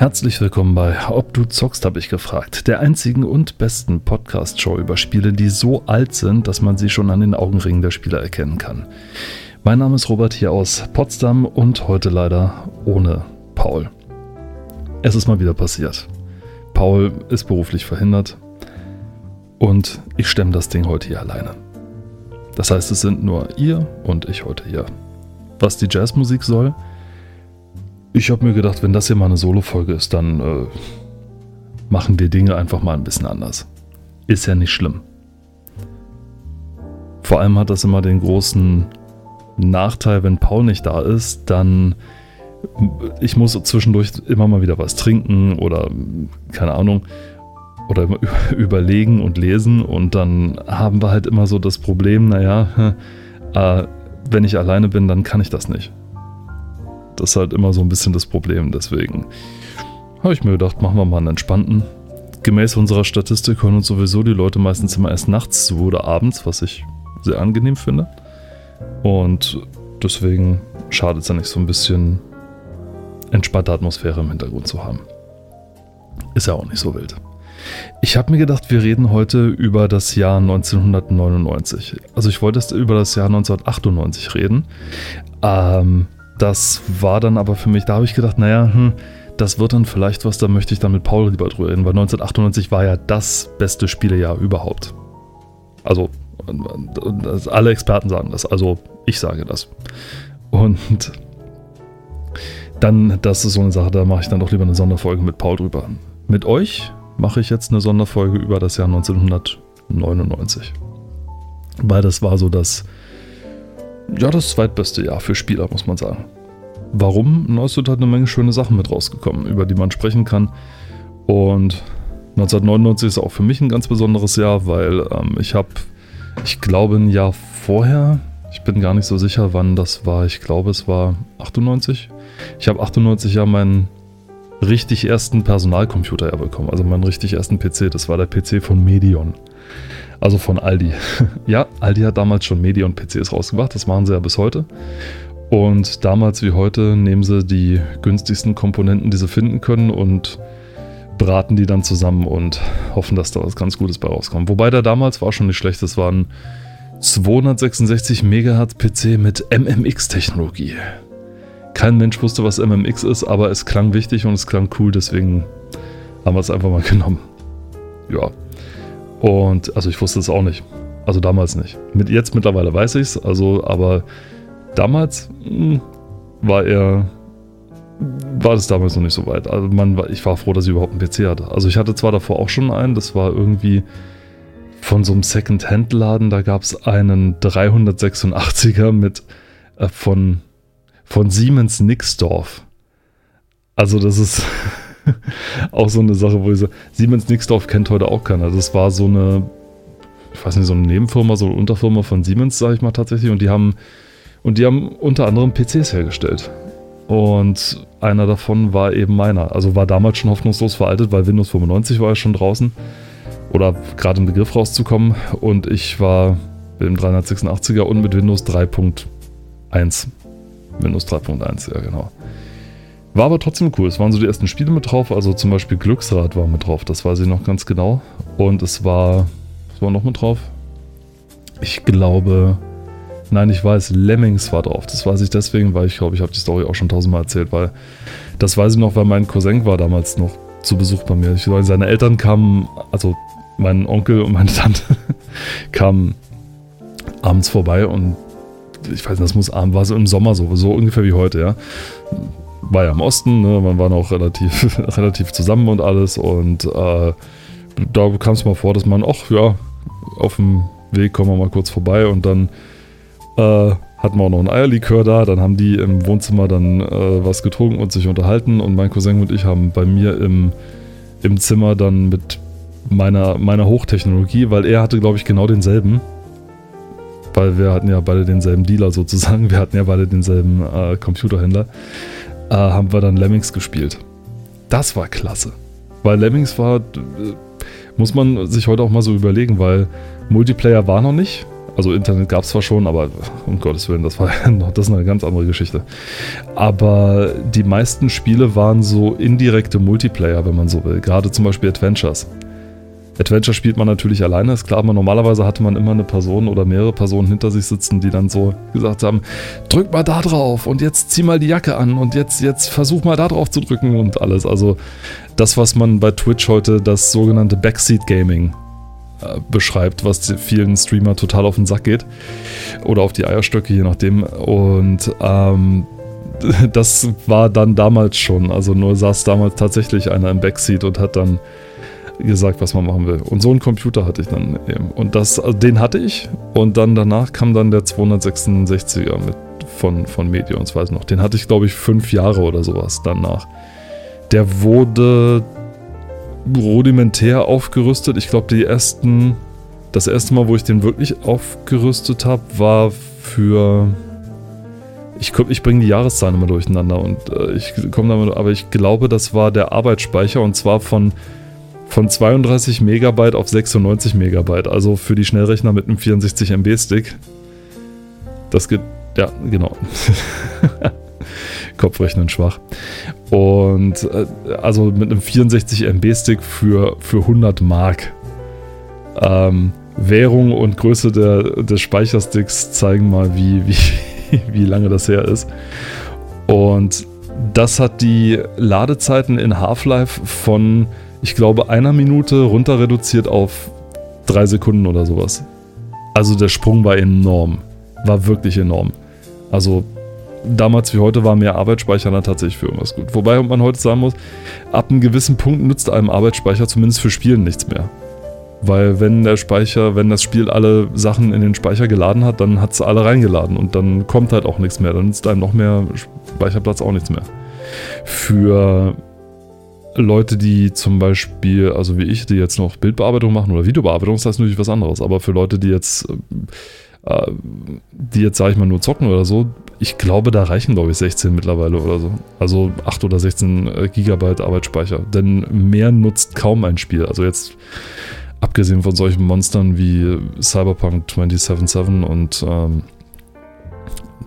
Herzlich willkommen bei Ob du zockst, habe ich gefragt. Der einzigen und besten Podcast-Show über Spiele, die so alt sind, dass man sie schon an den Augenringen der Spieler erkennen kann. Mein Name ist Robert hier aus Potsdam und heute leider ohne Paul. Es ist mal wieder passiert. Paul ist beruflich verhindert und ich stemme das Ding heute hier alleine. Das heißt, es sind nur ihr und ich heute hier. Was die Jazzmusik soll, ich habe mir gedacht, wenn das hier mal eine Solo-Folge ist, dann äh, machen wir Dinge einfach mal ein bisschen anders. Ist ja nicht schlimm. Vor allem hat das immer den großen Nachteil, wenn Paul nicht da ist, dann ich muss zwischendurch immer mal wieder was trinken oder keine Ahnung oder überlegen und lesen und dann haben wir halt immer so das Problem, naja, äh, wenn ich alleine bin, dann kann ich das nicht. Das ist halt immer so ein bisschen das Problem. Deswegen habe ich mir gedacht, machen wir mal einen entspannten. Gemäß unserer Statistik hören uns sowieso die Leute meistens immer erst nachts zu oder abends, was ich sehr angenehm finde. Und deswegen schadet es ja nicht so ein bisschen entspannte Atmosphäre im Hintergrund zu haben. Ist ja auch nicht so wild. Ich habe mir gedacht, wir reden heute über das Jahr 1999. Also ich wollte über das Jahr 1998 reden. Ähm, das war dann aber für mich, da habe ich gedacht, naja, hm, das wird dann vielleicht was, da möchte ich dann mit Paul lieber drüber reden, weil 1998 war ja das beste Spielejahr überhaupt. Also, alle Experten sagen das, also ich sage das. Und dann, das ist so eine Sache, da mache ich dann doch lieber eine Sonderfolge mit Paul drüber. Mit euch mache ich jetzt eine Sonderfolge über das Jahr 1999. Weil das war so das ja, das zweitbeste Jahr für Spieler, muss man sagen. Warum? Sind halt eine Menge schöne Sachen mit rausgekommen, über die man sprechen kann. Und 1999 ist auch für mich ein ganz besonderes Jahr, weil ähm, ich habe, ich glaube, ein Jahr vorher, ich bin gar nicht so sicher, wann das war. Ich glaube, es war 98. Ich habe 98 ja meinen richtig ersten Personalcomputer bekommen, also meinen richtig ersten PC. Das war der PC von Medion. Also von Aldi. ja, Aldi hat damals schon Medion-PCs rausgebracht, das machen sie ja bis heute. Und damals wie heute nehmen sie die günstigsten Komponenten, die sie finden können und braten die dann zusammen und hoffen, dass da was ganz Gutes bei rauskommt. Wobei der damals war schon nicht schlecht, das waren 266 MHz PC mit MMX-Technologie. Kein Mensch wusste, was MMX ist, aber es klang wichtig und es klang cool, deswegen haben wir es einfach mal genommen. Ja, und also ich wusste es auch nicht. Also damals nicht. Mit jetzt mittlerweile weiß ich es, also, aber damals mh, hm, war er. War das damals noch nicht so weit. Also man, ich war froh, dass ich überhaupt einen PC hatte. Also ich hatte zwar davor auch schon einen, das war irgendwie von so einem Second-Hand-Laden, da gab es einen 386er mit äh, von, von Siemens Nixdorf. Also das ist auch so eine Sache, wo ich so, Siemens Nixdorf kennt heute auch keiner. Das war so eine, ich weiß nicht, so eine Nebenfirma, so eine Unterfirma von Siemens, sage ich mal tatsächlich. Und die haben, und die haben unter anderem PCs hergestellt. Und einer davon war eben meiner. Also war damals schon hoffnungslos veraltet, weil Windows 95 war ja schon draußen. Oder gerade im Begriff rauszukommen. Und ich war im 386er und mit Windows 3.1. Windows 3.1, ja genau. War aber trotzdem cool. Es waren so die ersten Spiele mit drauf. Also zum Beispiel Glücksrad war mit drauf. Das weiß ich noch ganz genau. Und es war. Was war noch mit drauf? Ich glaube. Nein, ich weiß, Lemmings war drauf. Das weiß ich deswegen, weil ich glaube, ich habe die Story auch schon tausendmal erzählt, weil das weiß ich noch, weil mein Cousin war damals noch zu Besuch bei mir. Ich weiß, seine Eltern kamen, also mein Onkel und meine Tante kamen abends vorbei und ich weiß nicht, das muss abends, war so im Sommer so, so ungefähr wie heute, ja war ja im Osten, ne? man war noch relativ, relativ zusammen und alles und äh, da kam es mal vor, dass man, ach ja, auf dem Weg kommen wir mal kurz vorbei und dann äh, hatten wir auch noch ein Eierlikör da, dann haben die im Wohnzimmer dann äh, was getrunken und sich unterhalten und mein Cousin und ich haben bei mir im, im Zimmer dann mit meiner, meiner Hochtechnologie, weil er hatte, glaube ich, genau denselben, weil wir hatten ja beide denselben Dealer sozusagen, wir hatten ja beide denselben äh, Computerhändler, äh, haben wir dann Lemmings gespielt. Das war klasse. Weil Lemmings war, äh, muss man sich heute auch mal so überlegen, weil Multiplayer war noch nicht. Also Internet gab es zwar schon, aber um Gottes Willen, das war noch, das ist eine ganz andere Geschichte. Aber die meisten Spiele waren so indirekte Multiplayer, wenn man so will. Gerade zum Beispiel Adventures. Adventure spielt man natürlich alleine, ist klar, aber normalerweise hatte man immer eine Person oder mehrere Personen hinter sich sitzen, die dann so gesagt haben, drück mal da drauf und jetzt zieh mal die Jacke an und jetzt, jetzt versuch mal da drauf zu drücken und alles. Also das, was man bei Twitch heute das sogenannte Backseat Gaming äh, beschreibt, was vielen Streamer total auf den Sack geht oder auf die Eierstöcke, je nachdem. Und ähm, das war dann damals schon, also nur saß damals tatsächlich einer im Backseat und hat dann gesagt, was man machen will. Und so einen Computer hatte ich dann eben. Und das, also den hatte ich. Und dann danach kam dann der 266er mit von, von Medion, das weiß noch. Den hatte ich, glaube ich, fünf Jahre oder sowas danach. Der wurde rudimentär aufgerüstet. Ich glaube, die ersten, das erste Mal, wo ich den wirklich aufgerüstet habe, war für. Ich, ich bringe die Jahreszahlen immer durcheinander und äh, ich komme damit, aber ich glaube, das war der Arbeitsspeicher und zwar von von 32 Megabyte auf 96 Megabyte, also für die Schnellrechner mit einem 64 MB Stick. Das geht, ja, genau. Kopfrechnen schwach. Und äh, also mit einem 64 MB Stick für, für 100 Mark. Ähm, Währung und Größe der, des Speichersticks zeigen mal, wie, wie, wie lange das her ist. Und das hat die Ladezeiten in Half-Life von ich glaube, einer Minute runter reduziert auf drei Sekunden oder sowas. Also der Sprung war enorm. War wirklich enorm. Also damals wie heute war mehr Arbeitsspeicher dann tatsächlich für irgendwas gut. Wobei man heute sagen muss, ab einem gewissen Punkt nützt einem Arbeitsspeicher zumindest für Spielen nichts mehr. Weil wenn der Speicher, wenn das Spiel alle Sachen in den Speicher geladen hat, dann hat es alle reingeladen und dann kommt halt auch nichts mehr. Dann nützt einem noch mehr Speicherplatz auch nichts mehr. Für Leute, die zum Beispiel, also wie ich, die jetzt noch Bildbearbeitung machen oder Videobearbeitung, ist das natürlich was anderes. Aber für Leute, die jetzt, äh, die jetzt, sage ich mal, nur zocken oder so, ich glaube, da reichen, glaube ich, 16 mittlerweile oder so. Also 8 oder 16 äh, Gigabyte Arbeitsspeicher. Denn mehr nutzt kaum ein Spiel. Also jetzt, abgesehen von solchen Monstern wie Cyberpunk 2077 und ähm,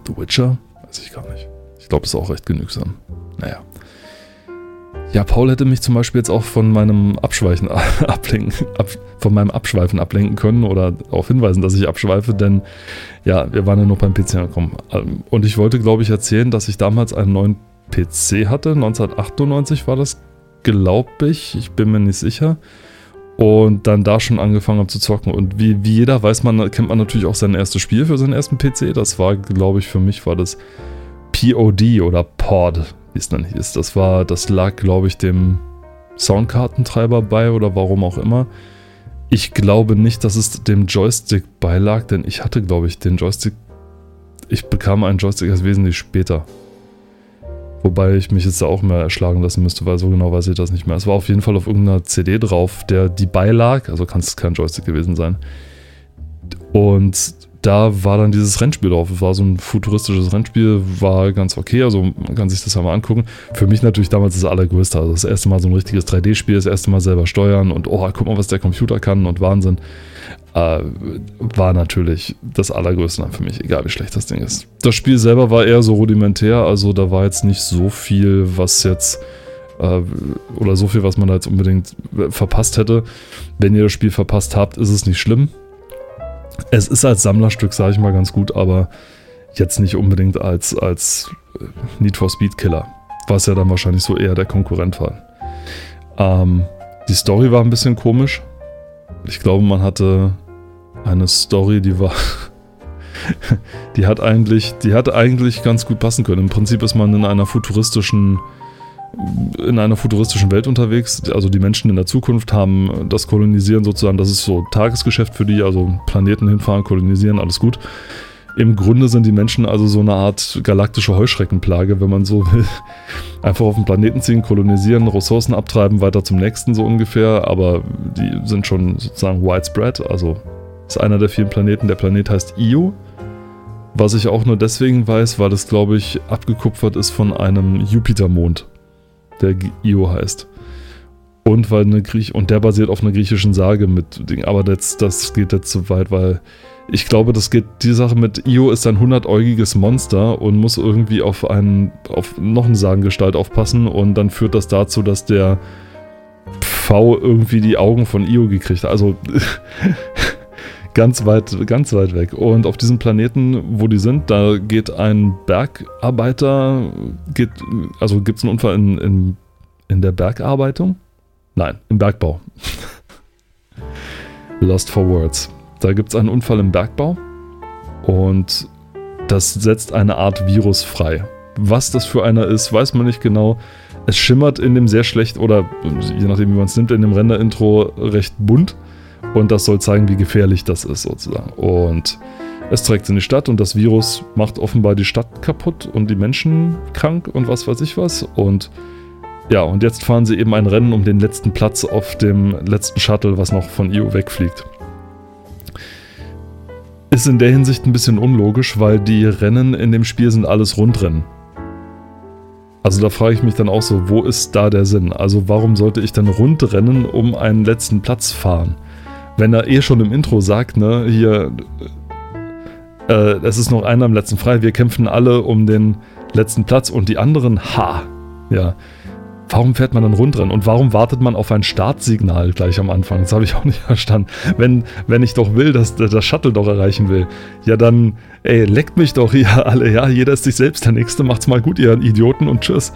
The Witcher, weiß ich gar nicht. Ich glaube, ist auch recht genügsam. Naja. Ja, Paul hätte mich zum Beispiel jetzt auch von meinem Abschweifen ablenken, ab, von meinem Abschweifen ablenken können oder auch hinweisen, dass ich abschweife, denn ja, wir waren ja noch beim PC angekommen. Ähm, und ich wollte, glaube ich, erzählen, dass ich damals einen neuen PC hatte. 1998 war das, glaube ich. Ich bin mir nicht sicher. Und dann da schon angefangen habe zu zocken. Und wie, wie jeder weiß, man kennt man natürlich auch sein erstes Spiel für seinen ersten PC. Das war, glaube ich, für mich war das POD oder POD wie es dann hieß. Das war, das lag, glaube ich, dem Soundkartentreiber bei oder warum auch immer. Ich glaube nicht, dass es dem Joystick beilag, denn ich hatte, glaube ich, den Joystick. Ich bekam einen Joystick erst wesentlich später. Wobei ich mich jetzt auch mehr erschlagen lassen müsste, weil so genau weiß ich das nicht mehr. Es war auf jeden Fall auf irgendeiner CD drauf, der die beilag, also kann es kein Joystick gewesen sein. Und da war dann dieses Rennspiel drauf. Es war so ein futuristisches Rennspiel, war ganz okay, also man kann sich das ja mal angucken. Für mich natürlich damals das allergrößte. Also das erste Mal so ein richtiges 3D-Spiel, das erste Mal selber steuern und oh, guck mal, was der Computer kann und Wahnsinn. Äh, war natürlich das allergrößte dann für mich, egal wie schlecht das Ding ist. Das Spiel selber war eher so rudimentär, also da war jetzt nicht so viel, was jetzt äh, oder so viel, was man da jetzt unbedingt verpasst hätte. Wenn ihr das Spiel verpasst habt, ist es nicht schlimm es ist als Sammlerstück, sage ich mal, ganz gut, aber jetzt nicht unbedingt als, als äh, Need for Speed Killer, was ja dann wahrscheinlich so eher der Konkurrent war. Ähm, die Story war ein bisschen komisch. Ich glaube, man hatte eine Story, die war. die hat eigentlich, die hat eigentlich ganz gut passen können. Im Prinzip ist man in einer futuristischen in einer futuristischen Welt unterwegs. Also die Menschen in der Zukunft haben das Kolonisieren sozusagen, das ist so Tagesgeschäft für die, also Planeten hinfahren, kolonisieren, alles gut. Im Grunde sind die Menschen also so eine Art galaktische Heuschreckenplage, wenn man so will. Einfach auf den Planeten ziehen, kolonisieren, Ressourcen abtreiben, weiter zum nächsten so ungefähr, aber die sind schon sozusagen widespread, also ist einer der vielen Planeten. Der Planet heißt Io. Was ich auch nur deswegen weiß, weil das, glaube ich, abgekupfert ist von einem Jupitermond der Io heißt. Und weil eine Griech und der basiert auf einer griechischen Sage mit Ding. Aber das, das geht jetzt zu weit, weil ich glaube, das geht, die Sache mit Io ist ein hundertäugiges Monster und muss irgendwie auf einen, auf noch eine Sagengestalt aufpassen und dann führt das dazu, dass der V irgendwie die Augen von Io gekriegt hat. Also ganz weit, ganz weit weg. Und auf diesem Planeten, wo die sind, da geht ein Bergarbeiter, geht, also gibt es einen Unfall in, in, in der Bergarbeitung? Nein, im Bergbau. Lost for Words. Da gibt es einen Unfall im Bergbau und das setzt eine Art Virus frei. Was das für einer ist, weiß man nicht genau. Es schimmert in dem sehr schlecht oder je nachdem, wie man es nimmt, in dem Render-Intro recht bunt. Und das soll zeigen, wie gefährlich das ist, sozusagen. Und es trägt in die Stadt und das Virus macht offenbar die Stadt kaputt und die Menschen krank und was weiß ich was. Und ja, und jetzt fahren sie eben ein Rennen um den letzten Platz auf dem letzten Shuttle, was noch von IO wegfliegt. Ist in der Hinsicht ein bisschen unlogisch, weil die Rennen in dem Spiel sind alles Rundrennen. Also da frage ich mich dann auch so, wo ist da der Sinn? Also warum sollte ich dann Rundrennen um einen letzten Platz fahren? Wenn er eh schon im Intro sagt, ne, hier, äh, es ist noch einer am letzten frei, wir kämpfen alle um den letzten Platz und die anderen, ha, ja. Warum fährt man dann Rundrennen und warum wartet man auf ein Startsignal gleich am Anfang? Das habe ich auch nicht verstanden. Wenn, wenn ich doch will, dass das Shuttle doch erreichen will, ja dann, ey, leckt mich doch hier alle, ja, jeder ist sich selbst, der Nächste macht's mal gut, ihr Idioten und tschüss.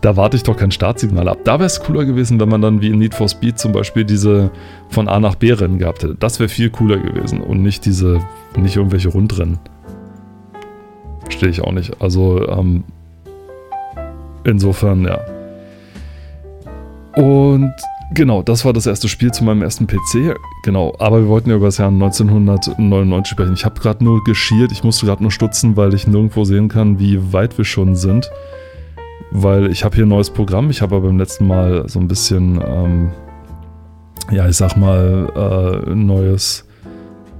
Da warte ich doch kein Startsignal ab. Da wäre es cooler gewesen, wenn man dann wie in Need for Speed zum Beispiel diese von A nach B Rennen gehabt hätte. Das wäre viel cooler gewesen und nicht diese, nicht irgendwelche Rundrennen. Verstehe ich auch nicht. Also, ähm, insofern, ja. Und genau, das war das erste Spiel zu meinem ersten PC. Genau, aber wir wollten ja über das Jahr 1999 sprechen. Ich habe gerade nur geschiert, ich musste gerade nur stutzen, weil ich nirgendwo sehen kann, wie weit wir schon sind. Weil ich habe hier ein neues Programm. Ich habe aber beim letzten Mal so ein bisschen, ähm, ja, ich sag mal, äh, neues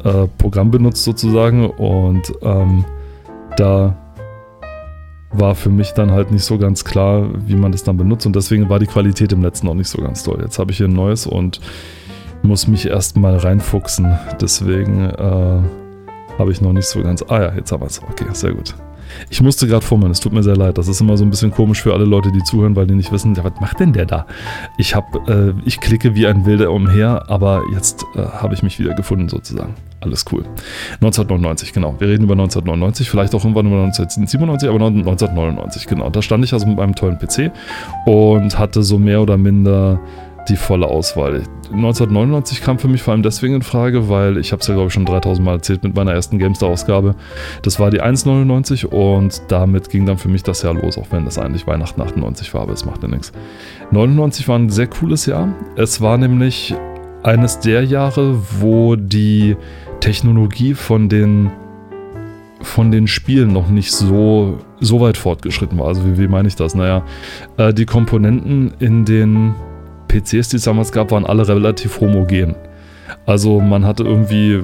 äh, Programm benutzt sozusagen. Und ähm, da war für mich dann halt nicht so ganz klar, wie man das dann benutzt. Und deswegen war die Qualität im letzten auch nicht so ganz toll. Jetzt habe ich hier ein neues und muss mich erstmal reinfuchsen. Deswegen äh, habe ich noch nicht so ganz. Ah ja, jetzt haben wir es. Okay, sehr gut. Ich musste gerade vormachen, es tut mir sehr leid. Das ist immer so ein bisschen komisch für alle Leute, die zuhören, weil die nicht wissen, ja, was macht denn der da? Ich habe, äh, ich klicke wie ein Wilder umher, aber jetzt äh, habe ich mich wieder gefunden sozusagen. Alles cool. 1999, genau. Wir reden über 1999, vielleicht auch irgendwann über 1997, aber 1999, genau. Da stand ich also mit meinem tollen PC und hatte so mehr oder minder die volle Auswahl. 1999 kam für mich vor allem deswegen in Frage, weil ich habe es ja glaube ich schon 3000 Mal erzählt mit meiner ersten Gamestar-Ausgabe. Das war die 1,99 und damit ging dann für mich das Jahr los, auch wenn das eigentlich Weihnachten 98 war, aber es macht ja nichts. 99 war ein sehr cooles Jahr. Es war nämlich eines der Jahre, wo die Technologie von den von den Spielen noch nicht so, so weit fortgeschritten war. Also wie, wie meine ich das? Naja, äh, die Komponenten in den PCs, die es damals gab, waren alle relativ homogen. Also man hatte irgendwie,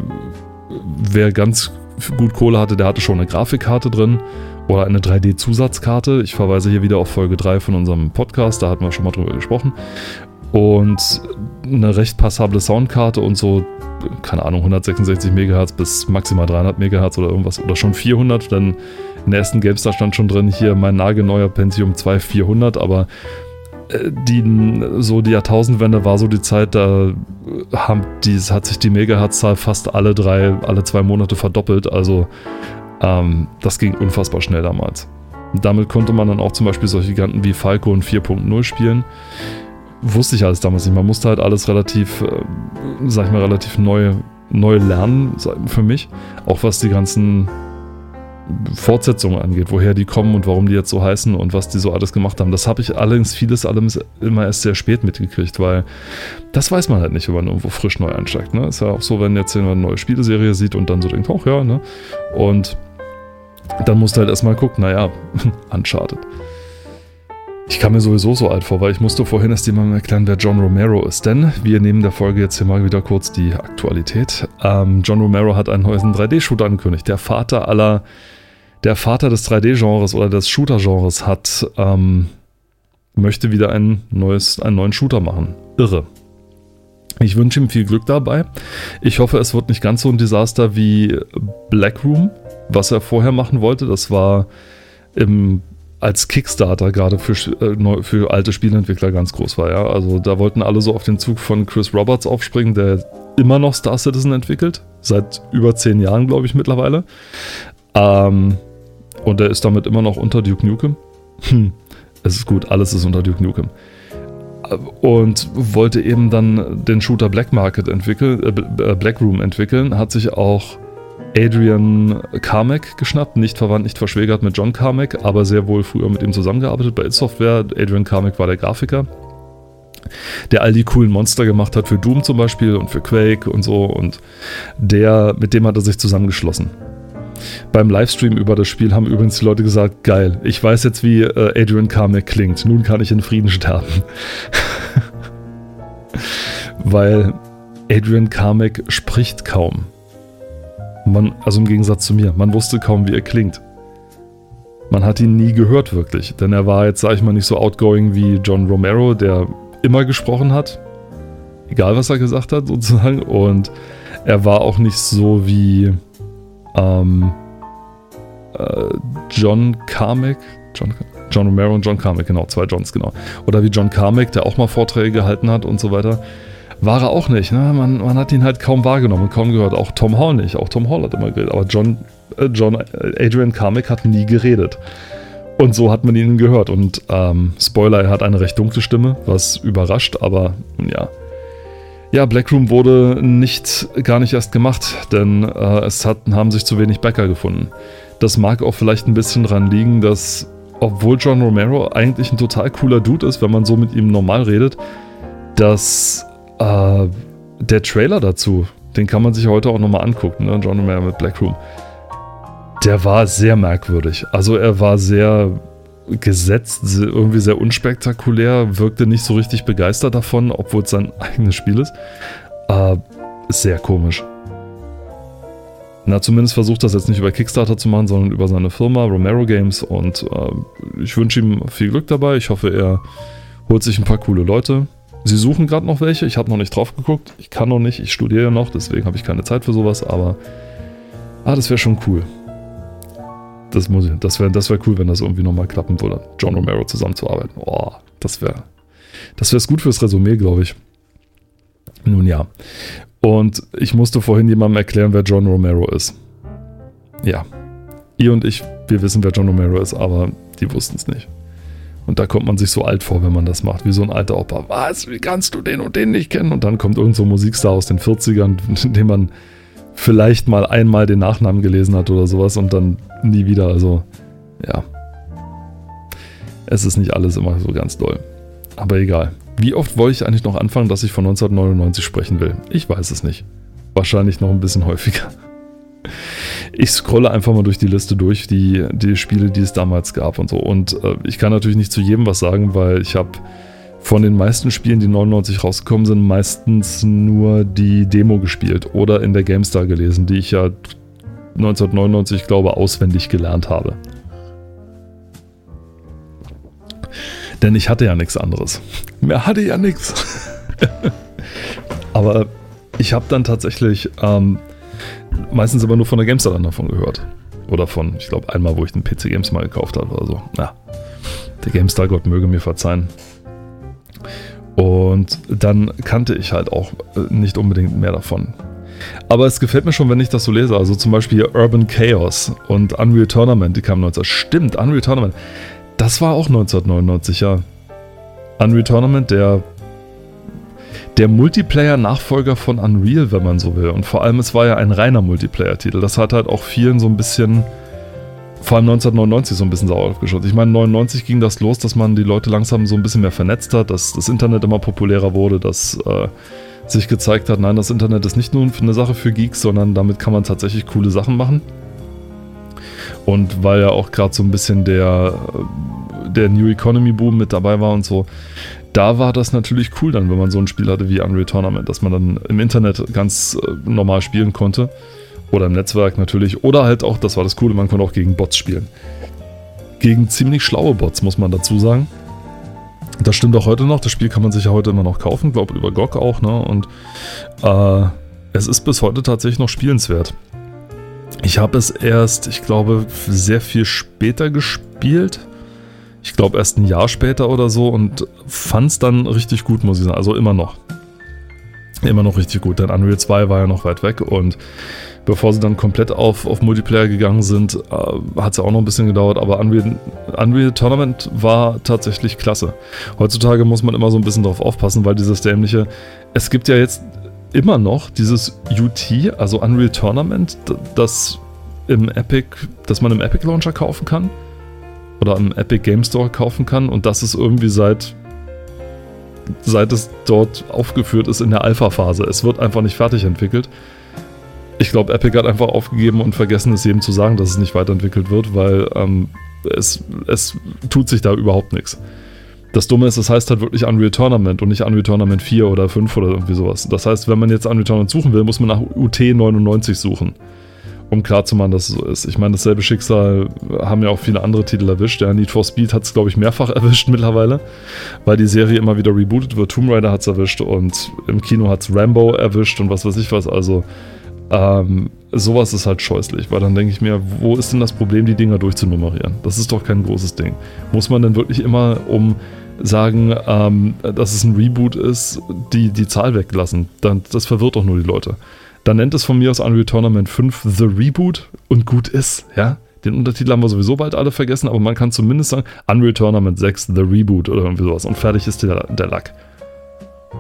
wer ganz gut Kohle hatte, der hatte schon eine Grafikkarte drin oder eine 3D-Zusatzkarte. Ich verweise hier wieder auf Folge 3 von unserem Podcast, da hatten wir schon mal drüber gesprochen. Und eine recht passable Soundkarte und so, keine Ahnung, 166 MHz bis maximal 300 MHz oder irgendwas oder schon 400. Dann in der ersten GameStar stand schon drin, hier mein nagelneuer Pentium 2 400, aber die, so die Jahrtausendwende war so die Zeit, da haben die, hat sich die Megahertz-Zahl fast alle drei, alle zwei Monate verdoppelt. Also ähm, das ging unfassbar schnell damals. damit konnte man dann auch zum Beispiel solche Giganten wie Falco und 4.0 spielen. Wusste ich alles damals nicht. Man musste halt alles relativ, äh, sag ich mal, relativ neu, neu lernen für mich. Auch was die ganzen Fortsetzungen angeht, woher die kommen und warum die jetzt so heißen und was die so alles gemacht haben. Das habe ich allerdings vieles allerdings immer erst sehr spät mitgekriegt, weil das weiß man halt nicht, wenn man irgendwo frisch neu einsteigt. Ne? Ist ja auch so, wenn jetzt jemand eine neue Spieleserie sieht und dann so denkt, ach ja, ne? Und dann musst du halt erstmal gucken, naja, Uncharted. Ich kam mir sowieso so alt vor, weil ich musste vorhin erst jemandem erklären, wer John Romero ist. Denn wir nehmen der Folge jetzt hier mal wieder kurz die Aktualität. Ähm, John Romero hat einen neuen 3D-Shooter angekündigt. Der Vater aller der Vater des 3D-Genres oder des Shooter-Genres hat, ähm, möchte wieder ein neues, einen neuen Shooter machen. Irre. Ich wünsche ihm viel Glück dabei. Ich hoffe, es wird nicht ganz so ein Desaster wie Blackroom, was er vorher machen wollte. Das war im, als Kickstarter gerade für, äh, für alte Spieleentwickler ganz groß war. Ja? Also da wollten alle so auf den Zug von Chris Roberts aufspringen, der immer noch Star Citizen entwickelt. Seit über zehn Jahren, glaube ich, mittlerweile. Ähm, und er ist damit immer noch unter Duke Nukem. Hm, es ist gut, alles ist unter Duke Nukem und wollte eben dann den Shooter Black Market entwickeln, äh, äh, Black Room entwickeln, hat sich auch Adrian Carmack geschnappt, nicht verwandt, nicht verschwägert mit John Carmack, aber sehr wohl früher mit ihm zusammengearbeitet bei It Software. Adrian Carmack war der Grafiker, der all die coolen Monster gemacht hat für Doom zum Beispiel und für Quake und so und der, mit dem hat er sich zusammengeschlossen. Beim Livestream über das Spiel haben übrigens die Leute gesagt, geil, ich weiß jetzt, wie äh, Adrian Carmack klingt. Nun kann ich in Frieden sterben. Weil Adrian Carmack spricht kaum. Man, also im Gegensatz zu mir, man wusste kaum, wie er klingt. Man hat ihn nie gehört wirklich, denn er war jetzt, sag ich mal, nicht so outgoing wie John Romero, der immer gesprochen hat. Egal, was er gesagt hat, sozusagen. Und er war auch nicht so wie ähm, äh, John Carmack, John, John Romero und John Carmack, genau, zwei Johns, genau. Oder wie John Carmack, der auch mal Vorträge gehalten hat und so weiter. War er auch nicht. Ne? Man, man hat ihn halt kaum wahrgenommen und kaum gehört. Auch Tom Hall nicht. Auch Tom Hall hat immer geredet. Aber John, äh, John äh, Adrian Carmack hat nie geredet. Und so hat man ihn gehört. Und ähm, Spoiler, er hat eine recht dunkle Stimme, was überrascht, aber ja. Ja, Blackroom wurde nicht gar nicht erst gemacht, denn äh, es hat, haben sich zu wenig Bäcker gefunden. Das mag auch vielleicht ein bisschen dran liegen, dass, obwohl John Romero eigentlich ein total cooler Dude ist, wenn man so mit ihm normal redet, dass äh, der Trailer dazu, den kann man sich heute auch nochmal angucken, ne? John Romero mit Blackroom, der war sehr merkwürdig. Also er war sehr gesetzt, irgendwie sehr unspektakulär, wirkte nicht so richtig begeistert davon, obwohl es sein eigenes Spiel ist. Äh, sehr komisch. Na, zumindest versucht das jetzt nicht über Kickstarter zu machen, sondern über seine Firma Romero Games und äh, ich wünsche ihm viel Glück dabei. Ich hoffe, er holt sich ein paar coole Leute. Sie suchen gerade noch welche, ich habe noch nicht drauf geguckt, ich kann noch nicht, ich studiere noch, deswegen habe ich keine Zeit für sowas, aber ah, das wäre schon cool das das wäre das wär cool, wenn das irgendwie nochmal klappen würde. John Romero zusammenzuarbeiten. Oh, das wäre das wäre gut fürs Resümee, glaube ich. Nun ja. Und ich musste vorhin jemandem erklären, wer John Romero ist. Ja. Ihr und ich, wir wissen, wer John Romero ist, aber die wussten es nicht. Und da kommt man sich so alt vor, wenn man das macht, wie so ein alter Opa. Was? Wie kannst du den und den nicht kennen? Und dann kommt irgend so ein Musikstar aus den 40ern, den man vielleicht mal einmal den Nachnamen gelesen hat oder sowas und dann nie wieder. Also, ja. Es ist nicht alles immer so ganz doll. Aber egal. Wie oft wollte ich eigentlich noch anfangen, dass ich von 1999 sprechen will? Ich weiß es nicht. Wahrscheinlich noch ein bisschen häufiger. Ich scrolle einfach mal durch die Liste durch, die, die Spiele, die es damals gab und so. Und äh, ich kann natürlich nicht zu jedem was sagen, weil ich habe von den meisten Spielen, die 99 rausgekommen sind, meistens nur die Demo gespielt oder in der GameStar gelesen, die ich ja 1999, glaube auswendig gelernt habe. Denn ich hatte ja nichts anderes. Mehr hatte ja nichts. Aber ich habe dann tatsächlich ähm, meistens immer nur von der GameStar dann davon gehört. Oder von, ich glaube, einmal, wo ich den PC Games mal gekauft habe oder so. Ja, der GameStar Gott möge mir verzeihen. Und dann kannte ich halt auch äh, nicht unbedingt mehr davon. Aber es gefällt mir schon, wenn ich das so lese. Also zum Beispiel Urban Chaos und Unreal Tournament, die kamen 19. Stimmt, Unreal Tournament. Das war auch 1999, ja. Unreal Tournament, der, der Multiplayer-Nachfolger von Unreal, wenn man so will. Und vor allem, es war ja ein reiner Multiplayer-Titel. Das hat halt auch vielen so ein bisschen vor allem 1999 so ein bisschen sauer aufgeschaut. Ich meine, 99 ging das los, dass man die Leute langsam so ein bisschen mehr vernetzt hat, dass das Internet immer populärer wurde, dass äh, sich gezeigt hat, nein, das Internet ist nicht nur eine Sache für Geeks, sondern damit kann man tatsächlich coole Sachen machen. Und weil ja auch gerade so ein bisschen der, äh, der New Economy Boom mit dabei war und so, da war das natürlich cool dann, wenn man so ein Spiel hatte wie Unreal Tournament, dass man dann im Internet ganz äh, normal spielen konnte. Oder im Netzwerk natürlich. Oder halt auch, das war das Coole, man konnte auch gegen Bots spielen. Gegen ziemlich schlaue Bots, muss man dazu sagen. Das stimmt auch heute noch. Das Spiel kann man sich ja heute immer noch kaufen, glaube über GOG auch. Ne? Und äh, es ist bis heute tatsächlich noch spielenswert. Ich habe es erst, ich glaube, sehr viel später gespielt. Ich glaube erst ein Jahr später oder so und fand es dann richtig gut, muss ich sagen. Also immer noch. Immer noch richtig gut, denn Unreal 2 war ja noch weit weg und bevor sie dann komplett auf, auf Multiplayer gegangen sind, äh, hat es ja auch noch ein bisschen gedauert, aber Unreal, Unreal Tournament war tatsächlich klasse. Heutzutage muss man immer so ein bisschen drauf aufpassen, weil dieses dämliche, es gibt ja jetzt immer noch dieses UT, also Unreal Tournament, das im Epic, das man im Epic Launcher kaufen kann oder im Epic Game Store kaufen kann und das ist irgendwie seit seit es dort aufgeführt ist in der Alpha-Phase. Es wird einfach nicht fertig entwickelt. Ich glaube, Epic hat einfach aufgegeben und vergessen es jedem zu sagen, dass es nicht weiterentwickelt wird, weil ähm, es, es tut sich da überhaupt nichts. Das Dumme ist, es heißt halt wirklich Unreal Tournament und nicht Unreal Tournament 4 oder 5 oder irgendwie sowas. Das heißt, wenn man jetzt Unreal Tournament suchen will, muss man nach UT99 suchen, um klarzumachen, dass es so ist. Ich meine, dasselbe Schicksal haben ja auch viele andere Titel erwischt. Der Need for Speed hat es, glaube ich, mehrfach erwischt mittlerweile, weil die Serie immer wieder rebootet wird. Tomb Raider hat es erwischt und im Kino hat es Rambo erwischt und was weiß ich was. Also ähm, sowas ist halt scheußlich, weil dann denke ich mir, wo ist denn das Problem, die Dinger durchzunummerieren? Das ist doch kein großes Ding. Muss man denn wirklich immer, um sagen, ähm, dass es ein Reboot ist, die, die Zahl weglassen. Dann, das verwirrt doch nur die Leute. Dann nennt es von mir aus Unreal Tournament 5 The Reboot und gut ist, ja. Den Untertitel haben wir sowieso bald alle vergessen, aber man kann zumindest sagen, Unreal Tournament 6 The Reboot oder irgendwie sowas und fertig ist der, der Lack.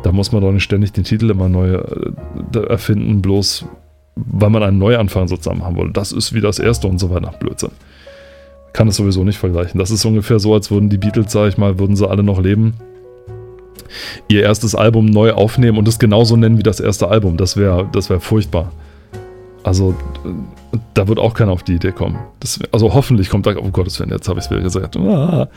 Da muss man doch nicht ständig den Titel immer neu äh, erfinden, bloß weil man einen Neuanfang sozusagen haben wollte. Das ist wie das erste und so weiter. Blödsinn kann es sowieso nicht vergleichen. Das ist ungefähr so, als würden die Beatles, sag ich mal, würden sie alle noch leben, ihr erstes Album neu aufnehmen und es genauso nennen wie das erste Album. Das wäre das wär furchtbar. Also, da wird auch keiner auf die Idee kommen. Das, also, hoffentlich kommt da, oh Gottes Willen, jetzt habe ich es wieder gesagt. Ah,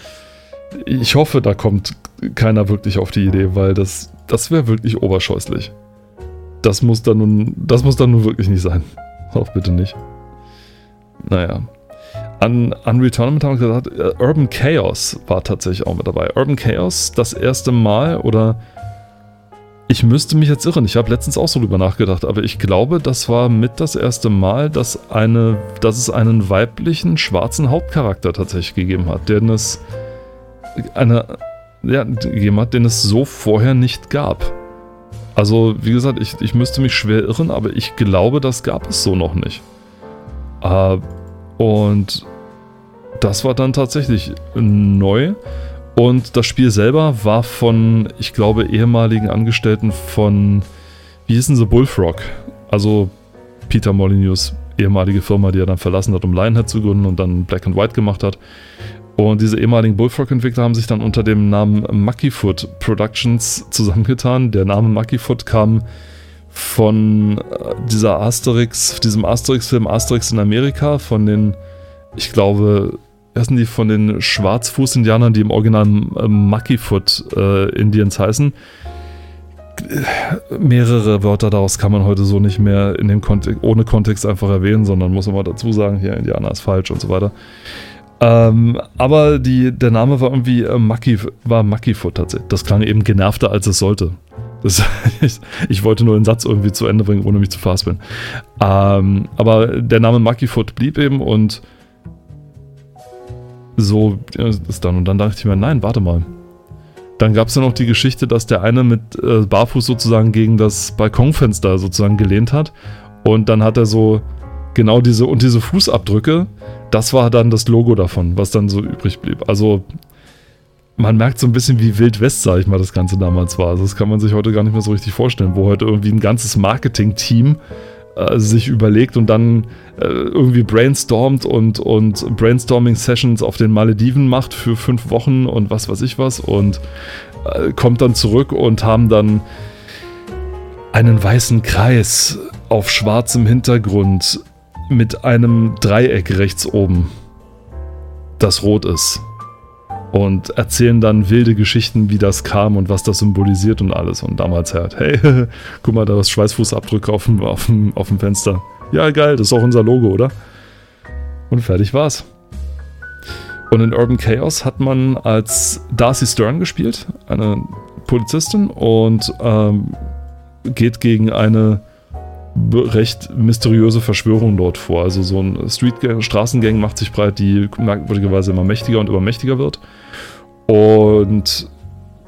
ich hoffe, da kommt keiner wirklich auf die Idee, weil das, das wäre wirklich oberscheußlich. Das muss dann nun, das muss dann nun wirklich nicht sein. Auch bitte nicht. Naja. An Unreal Tournament haben wir gesagt, äh, Urban Chaos war tatsächlich auch mit dabei. Urban Chaos, das erste Mal oder ich müsste mich jetzt irren. Ich habe letztens auch so drüber nachgedacht, aber ich glaube, das war mit das erste Mal, dass, eine, dass es einen weiblichen schwarzen Hauptcharakter tatsächlich gegeben hat, den es eine, ja, gegeben hat, den es so vorher nicht gab. Also, wie gesagt, ich, ich müsste mich schwer irren, aber ich glaube, das gab es so noch nicht. Äh, und das war dann tatsächlich neu. Und das Spiel selber war von, ich glaube, ehemaligen Angestellten von, wie hießen sie, Bullfrog. Also Peter Molyneux ehemalige Firma, die er dann verlassen hat, um Lionhead zu gründen und dann Black and White gemacht hat. Und diese ehemaligen Bullfrog-Entwickler haben sich dann unter dem Namen Muckyfoot Productions zusammengetan. Der Name Muckyfoot kam von äh, dieser Asterix, diesem Asterix-Film Asterix in Amerika, von den, ich glaube, ersten die von den Schwarzfuß-Indianern, die im Original äh, Muckyfoot äh, Indians heißen. Mehrere Wörter daraus kann man heute so nicht mehr in dem Kontext, ohne Kontext einfach erwähnen, sondern muss man dazu sagen, hier Indianer ist falsch und so weiter. Ähm, aber die, der Name war irgendwie äh, Mucky, war Muckyfoot tatsächlich. Das klang eben genervter, als es sollte. Das, ich, ich, wollte nur den Satz irgendwie zu Ende bringen, ohne mich zu verhaspeln. Ähm, aber der Name Monkey Foot blieb eben und so ist dann. Und dann dachte ich mir, nein, warte mal. Dann gab es ja noch die Geschichte, dass der eine mit äh, Barfuß sozusagen gegen das Balkonfenster sozusagen gelehnt hat. Und dann hat er so genau diese und diese Fußabdrücke, das war dann das Logo davon, was dann so übrig blieb. Also man merkt so ein bisschen, wie Wild West, sag ich mal, das Ganze damals war. Also das kann man sich heute gar nicht mehr so richtig vorstellen, wo heute irgendwie ein ganzes Marketing-Team äh, sich überlegt und dann äh, irgendwie brainstormt und, und Brainstorming-Sessions auf den Malediven macht für fünf Wochen und was weiß ich was und äh, kommt dann zurück und haben dann einen weißen Kreis auf schwarzem Hintergrund mit einem Dreieck rechts oben, das rot ist und erzählen dann wilde Geschichten, wie das kam und was das symbolisiert und alles. Und damals halt, hey, guck mal, da ist Schweißfußabdrücke auf dem, auf, dem, auf dem Fenster. Ja, geil, das ist auch unser Logo, oder? Und fertig war's. Und in Urban Chaos hat man als Darcy Stern gespielt, eine Polizistin, und ähm, geht gegen eine recht mysteriöse Verschwörung dort vor. Also so ein Streetgang, Straßengang macht sich breit, die merkwürdigerweise immer mächtiger und immer mächtiger wird. Und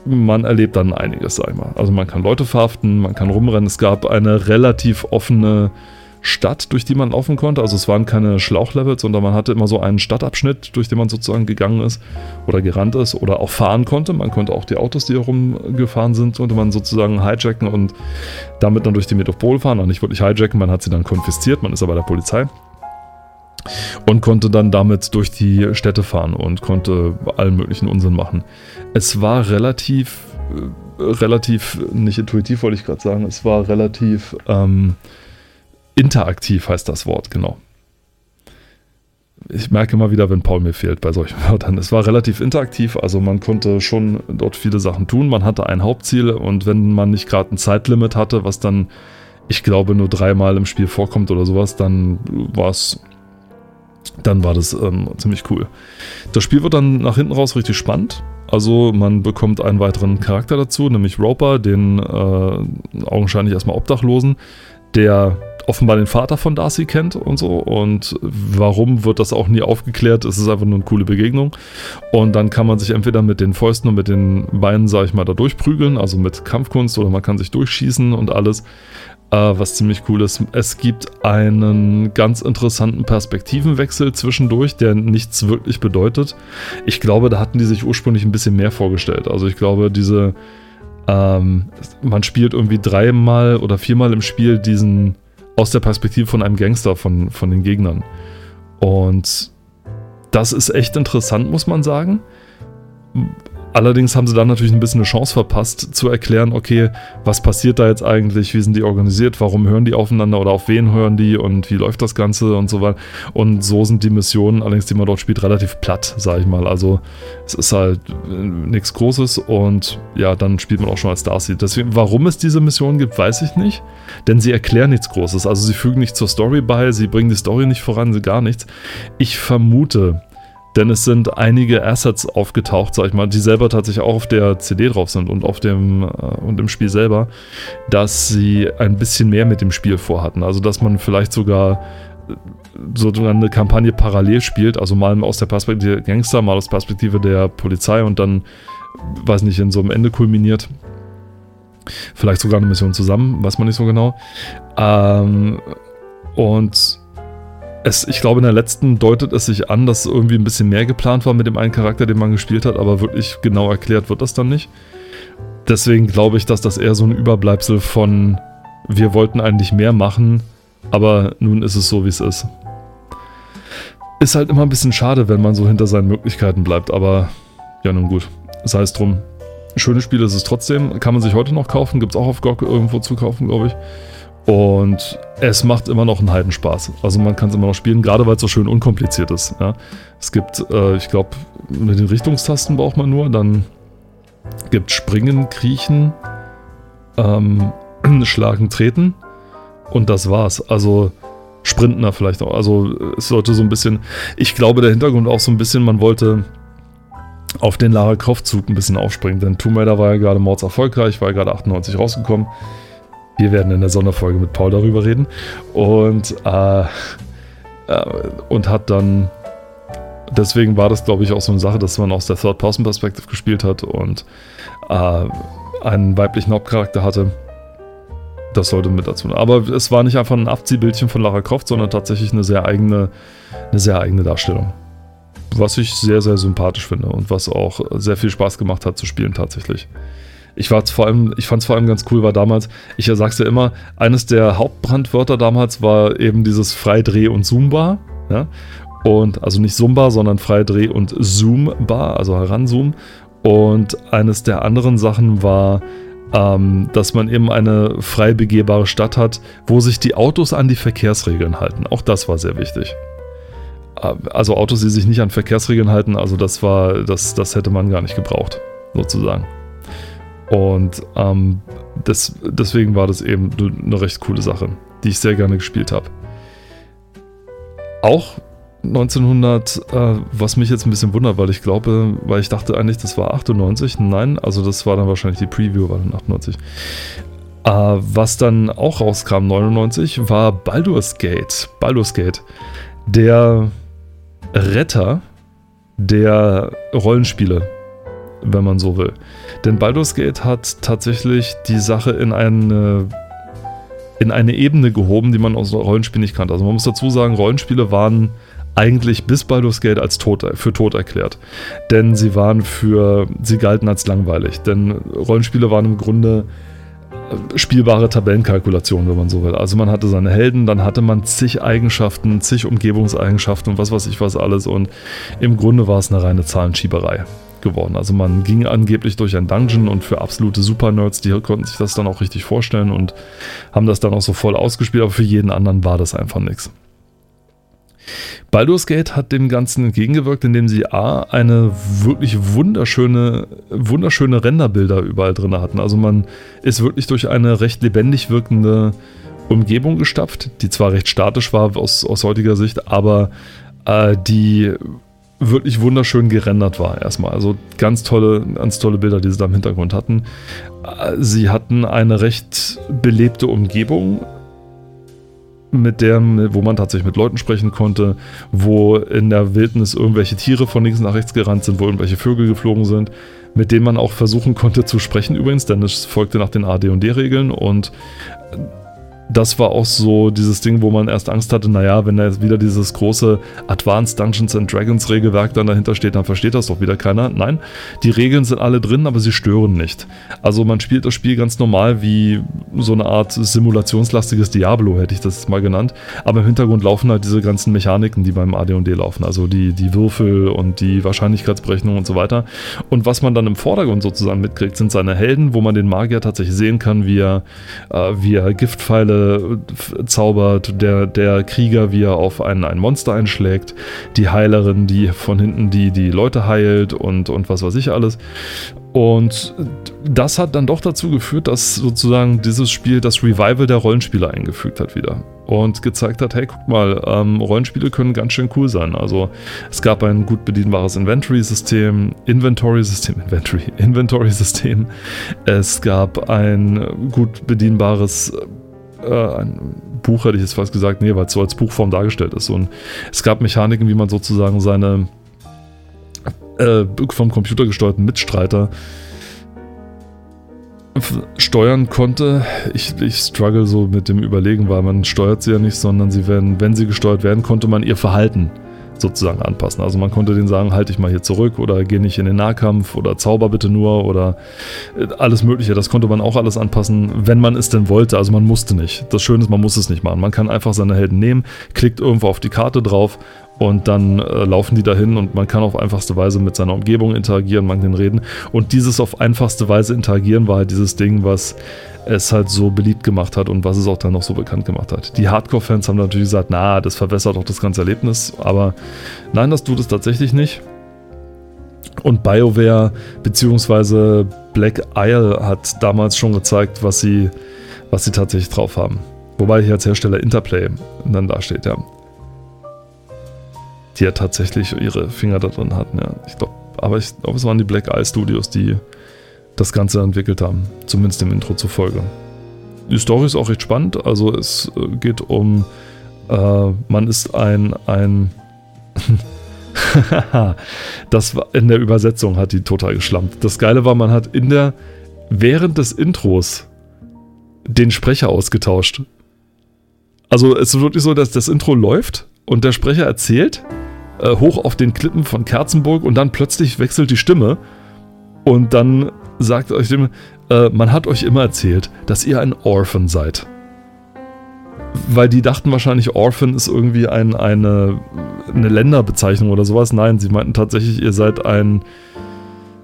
man erlebt dann einiges, sag ich mal. Also man kann Leute verhaften, man kann rumrennen. Es gab eine relativ offene Stadt, durch die man laufen konnte. Also es waren keine Schlauchlevels, sondern man hatte immer so einen Stadtabschnitt, durch den man sozusagen gegangen ist oder gerannt ist oder auch fahren konnte. Man konnte auch die Autos, die herumgefahren sind, konnte man sozusagen hijacken und damit dann durch die Metropole fahren. Und nicht wirklich hijacken, man hat sie dann konfisziert, man ist aber der Polizei. Und konnte dann damit durch die Städte fahren und konnte allen möglichen Unsinn machen. Es war relativ, äh, relativ, nicht intuitiv wollte ich gerade sagen, es war relativ ähm, Interaktiv heißt das Wort, genau. Ich merke immer wieder, wenn Paul mir fehlt bei solchen Wörtern. Es war relativ interaktiv, also man konnte schon dort viele Sachen tun. Man hatte ein Hauptziel und wenn man nicht gerade ein Zeitlimit hatte, was dann, ich glaube, nur dreimal im Spiel vorkommt oder sowas, dann war es dann war das ähm, ziemlich cool. Das Spiel wird dann nach hinten raus richtig spannend. Also man bekommt einen weiteren Charakter dazu, nämlich Roper, den äh, augenscheinlich erstmal Obdachlosen, der offenbar den Vater von Darcy kennt und so. Und warum wird das auch nie aufgeklärt? Es ist einfach nur eine coole Begegnung. Und dann kann man sich entweder mit den Fäusten und mit den Beinen, sag ich mal, da durchprügeln, also mit Kampfkunst, oder man kann sich durchschießen und alles. Uh, was ziemlich cool ist. Es gibt einen ganz interessanten Perspektivenwechsel zwischendurch, der nichts wirklich bedeutet. Ich glaube, da hatten die sich ursprünglich ein bisschen mehr vorgestellt. Also ich glaube, diese ähm, man spielt irgendwie dreimal oder viermal im Spiel diesen aus der Perspektive von einem Gangster von, von den Gegnern. Und das ist echt interessant, muss man sagen. Allerdings haben sie dann natürlich ein bisschen eine Chance verpasst, zu erklären, okay, was passiert da jetzt eigentlich, wie sind die organisiert, warum hören die aufeinander oder auf wen hören die und wie läuft das Ganze und so weiter. Und so sind die Missionen, allerdings die man dort spielt, relativ platt, sag ich mal. Also es ist halt äh, nichts Großes und ja, dann spielt man auch schon als Darcy. Deswegen, warum es diese Mission gibt, weiß ich nicht, denn sie erklären nichts Großes. Also sie fügen nicht zur Story bei, sie bringen die Story nicht voran, sie gar nichts. Ich vermute, denn es sind einige Assets aufgetaucht, sag ich mal, die selber tatsächlich auch auf der CD drauf sind und auf dem äh, und im Spiel selber, dass sie ein bisschen mehr mit dem Spiel vorhatten. Also dass man vielleicht sogar äh, so eine Kampagne parallel spielt, also mal aus der Perspektive der Gangster, mal aus der Perspektive der Polizei und dann, weiß nicht, in so einem Ende kulminiert. Vielleicht sogar eine Mission zusammen, weiß man nicht so genau. Ähm, und es, ich glaube, in der letzten deutet es sich an, dass irgendwie ein bisschen mehr geplant war mit dem einen Charakter, den man gespielt hat, aber wirklich genau erklärt wird das dann nicht. Deswegen glaube ich, dass das eher so ein Überbleibsel von wir wollten eigentlich mehr machen, aber nun ist es so, wie es ist. Ist halt immer ein bisschen schade, wenn man so hinter seinen Möglichkeiten bleibt, aber ja, nun gut. Sei es drum. Schönes Spiel ist es trotzdem. Kann man sich heute noch kaufen. Gibt es auch auf GOG irgendwo zu kaufen, glaube ich. Und es macht immer noch einen Heidenspaß. Also man kann es immer noch spielen, gerade weil es so schön unkompliziert ist. Ja. Es gibt, äh, ich glaube, mit den Richtungstasten braucht man nur, dann gibt Springen, Kriechen, ähm, Schlagen, Treten und das war's. Also Sprintner vielleicht auch. Also es sollte so ein bisschen, ich glaube der Hintergrund auch so ein bisschen, man wollte auf den Lara Croft Zug ein bisschen aufspringen, denn Tomb Raider war ja gerade mords erfolgreich, war ja gerade 98 rausgekommen. Wir werden in der Sonderfolge mit Paul darüber reden. Und, äh, äh, und hat dann. Deswegen war das, glaube ich, auch so eine Sache, dass man aus der Third-Person-Perspective gespielt hat und äh, einen weiblichen Hauptcharakter hatte. Das sollte mit dazu. Aber es war nicht einfach ein Abziehbildchen von Lara Croft, sondern tatsächlich eine sehr eigene, eine sehr eigene Darstellung. Was ich sehr, sehr sympathisch finde und was auch sehr viel Spaß gemacht hat zu spielen tatsächlich. Ich war vor allem, ich fand es vor allem ganz cool, war damals, ich sag's ja immer, eines der Hauptbrandwörter damals war eben dieses Freidreh- und Zoombar. Ja? Und also nicht Zumba, sondern Freidreh- und Zoombar, also Heranzoom. Und eines der anderen Sachen war, ähm, dass man eben eine frei begehbare Stadt hat, wo sich die Autos an die Verkehrsregeln halten. Auch das war sehr wichtig. Äh, also Autos, die sich nicht an Verkehrsregeln halten, also das war, das, das hätte man gar nicht gebraucht, sozusagen. Und ähm, das, deswegen war das eben eine recht coole Sache, die ich sehr gerne gespielt habe. Auch 1900, äh, was mich jetzt ein bisschen wundert, weil ich glaube, weil ich dachte eigentlich, das war 98. Nein, also das war dann wahrscheinlich die Preview, war dann 98. Äh, was dann auch rauskam, 99, war Baldur's Gate. Baldur's Gate. Der Retter der Rollenspiele, wenn man so will. Denn Baldur's Gate hat tatsächlich die Sache in eine in eine Ebene gehoben, die man aus Rollenspielen nicht kannte. Also man muss dazu sagen, Rollenspiele waren eigentlich bis Baldur's Gate als tot, für tot erklärt. Denn sie waren für, sie galten als langweilig. Denn Rollenspiele waren im Grunde äh, spielbare Tabellenkalkulationen, wenn man so will. Also man hatte seine Helden, dann hatte man zig Eigenschaften, zig Umgebungseigenschaften und was weiß ich was alles und im Grunde war es eine reine Zahlenschieberei geworden. Also man ging angeblich durch ein Dungeon und für absolute Super-Nerds, die konnten sich das dann auch richtig vorstellen und haben das dann auch so voll ausgespielt, aber für jeden anderen war das einfach nichts. Baldur's Gate hat dem Ganzen entgegengewirkt, indem sie A, eine wirklich wunderschöne, wunderschöne Renderbilder überall drin hatten. Also man ist wirklich durch eine recht lebendig wirkende Umgebung gestapft, die zwar recht statisch war aus, aus heutiger Sicht, aber äh, die wirklich wunderschön gerendert war erstmal. Also ganz tolle, ganz tolle Bilder, die sie da im Hintergrund hatten. Sie hatten eine recht belebte Umgebung, mit der, wo man tatsächlich mit Leuten sprechen konnte, wo in der Wildnis irgendwelche Tiere von links nach rechts gerannt sind, wo irgendwelche Vögel geflogen sind, mit denen man auch versuchen konnte zu sprechen übrigens, denn es folgte nach den AD&D-Regeln und das war auch so dieses Ding, wo man erst Angst hatte, naja, wenn da jetzt wieder dieses große Advanced Dungeons and Dragons Regelwerk dann dahinter steht, dann versteht das doch wieder keiner. Nein, die Regeln sind alle drin, aber sie stören nicht. Also man spielt das Spiel ganz normal wie so eine Art simulationslastiges Diablo, hätte ich das mal genannt. Aber im Hintergrund laufen halt diese ganzen Mechaniken, die beim AD&D laufen. Also die, die Würfel und die Wahrscheinlichkeitsberechnung und so weiter. Und was man dann im Vordergrund sozusagen mitkriegt, sind seine Helden, wo man den Magier tatsächlich sehen kann, wie er, äh, wie er Giftpfeile zaubert, der, der Krieger, wie er auf ein, ein Monster einschlägt, die Heilerin, die von hinten die, die Leute heilt und, und was weiß ich alles. Und das hat dann doch dazu geführt, dass sozusagen dieses Spiel das Revival der Rollenspiele eingefügt hat wieder. Und gezeigt hat, hey, guck mal, ähm, Rollenspiele können ganz schön cool sein. Also es gab ein gut bedienbares Inventory-System, Inventory-System, Inventory, Inventory-System. Es gab ein gut bedienbares äh, ein Buch, hätte ich jetzt fast gesagt, nee, weil es so als Buchform dargestellt ist. Und es gab Mechaniken, wie man sozusagen seine äh, vom Computer gesteuerten Mitstreiter steuern konnte. Ich, ich struggle so mit dem Überlegen, weil man steuert sie ja nicht, sondern sie werden, wenn sie gesteuert werden, konnte man ihr Verhalten sozusagen anpassen. Also man konnte denen sagen, halt dich mal hier zurück oder geh nicht in den Nahkampf oder zauber bitte nur oder äh, alles mögliche. Das konnte man auch alles anpassen, wenn man es denn wollte. Also man musste nicht. Das Schöne ist, man muss es nicht machen. Man kann einfach seine Helden nehmen, klickt irgendwo auf die Karte drauf und dann äh, laufen die dahin und man kann auf einfachste Weise mit seiner Umgebung interagieren, man kann reden. Und dieses auf einfachste Weise interagieren war halt dieses Ding, was es halt so beliebt gemacht hat und was es auch dann noch so bekannt gemacht hat. Die Hardcore-Fans haben natürlich gesagt, na, das verwässert doch das ganze Erlebnis, aber nein, das tut es tatsächlich nicht. Und BioWare bzw. Black Isle hat damals schon gezeigt, was sie, was sie tatsächlich drauf haben. Wobei hier als Hersteller Interplay dann dasteht, ja die ja tatsächlich ihre Finger da drin hatten. Ja. Ich glaube, aber ich glaube, es waren die Black Eye Studios, die das Ganze entwickelt haben, zumindest im Intro zufolge. Die Story ist auch recht spannend, also es äh, geht um, äh, man ist ein, ein das war in der Übersetzung hat die total geschlampt. Das Geile war, man hat in der, während des Intros den Sprecher ausgetauscht. Also es ist wirklich so, dass das Intro läuft und der Sprecher erzählt äh, hoch auf den Klippen von Kerzenburg und dann plötzlich wechselt die Stimme und dann sagt euch dem, äh, man hat euch immer erzählt, dass ihr ein Orphan seid. Weil die dachten wahrscheinlich, Orphan ist irgendwie ein, eine, eine Länderbezeichnung oder sowas. Nein, sie meinten tatsächlich, ihr seid ein,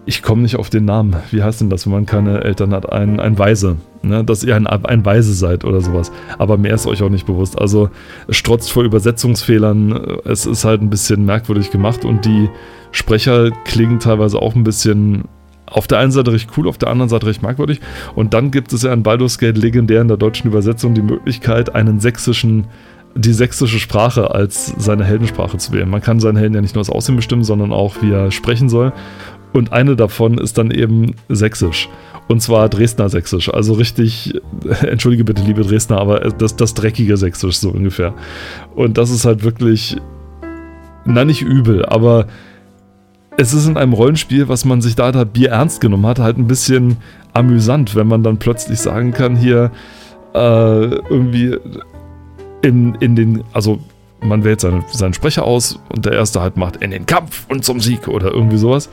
ich komme nicht auf den Namen. Wie heißt denn das, wenn man keine Eltern hat? Ein, ein Weise. Ne? Dass ihr ein, ein Weise seid oder sowas. Aber mehr ist euch auch nicht bewusst. Also es strotzt vor Übersetzungsfehlern. Es ist halt ein bisschen merkwürdig gemacht und die Sprecher klingen teilweise auch ein bisschen auf der einen Seite recht cool, auf der anderen Seite recht merkwürdig. Und dann gibt es ja in Baldur's Gate legendär in der deutschen Übersetzung die Möglichkeit, einen sächsischen die sächsische Sprache als seine Heldensprache zu wählen. Man kann seinen Helden ja nicht nur das Aussehen bestimmen, sondern auch, wie er sprechen soll. Und eine davon ist dann eben sächsisch. Und zwar Dresdner Sächsisch. Also richtig, entschuldige bitte, liebe Dresdner, aber das, das dreckige Sächsisch so ungefähr. Und das ist halt wirklich, na nicht übel, aber es ist in einem Rollenspiel, was man sich da, da Bier ernst genommen hat, halt ein bisschen amüsant, wenn man dann plötzlich sagen kann, hier äh, irgendwie in, in den, also man wählt seine, seinen Sprecher aus und der erste halt macht in den Kampf und zum Sieg oder irgendwie sowas.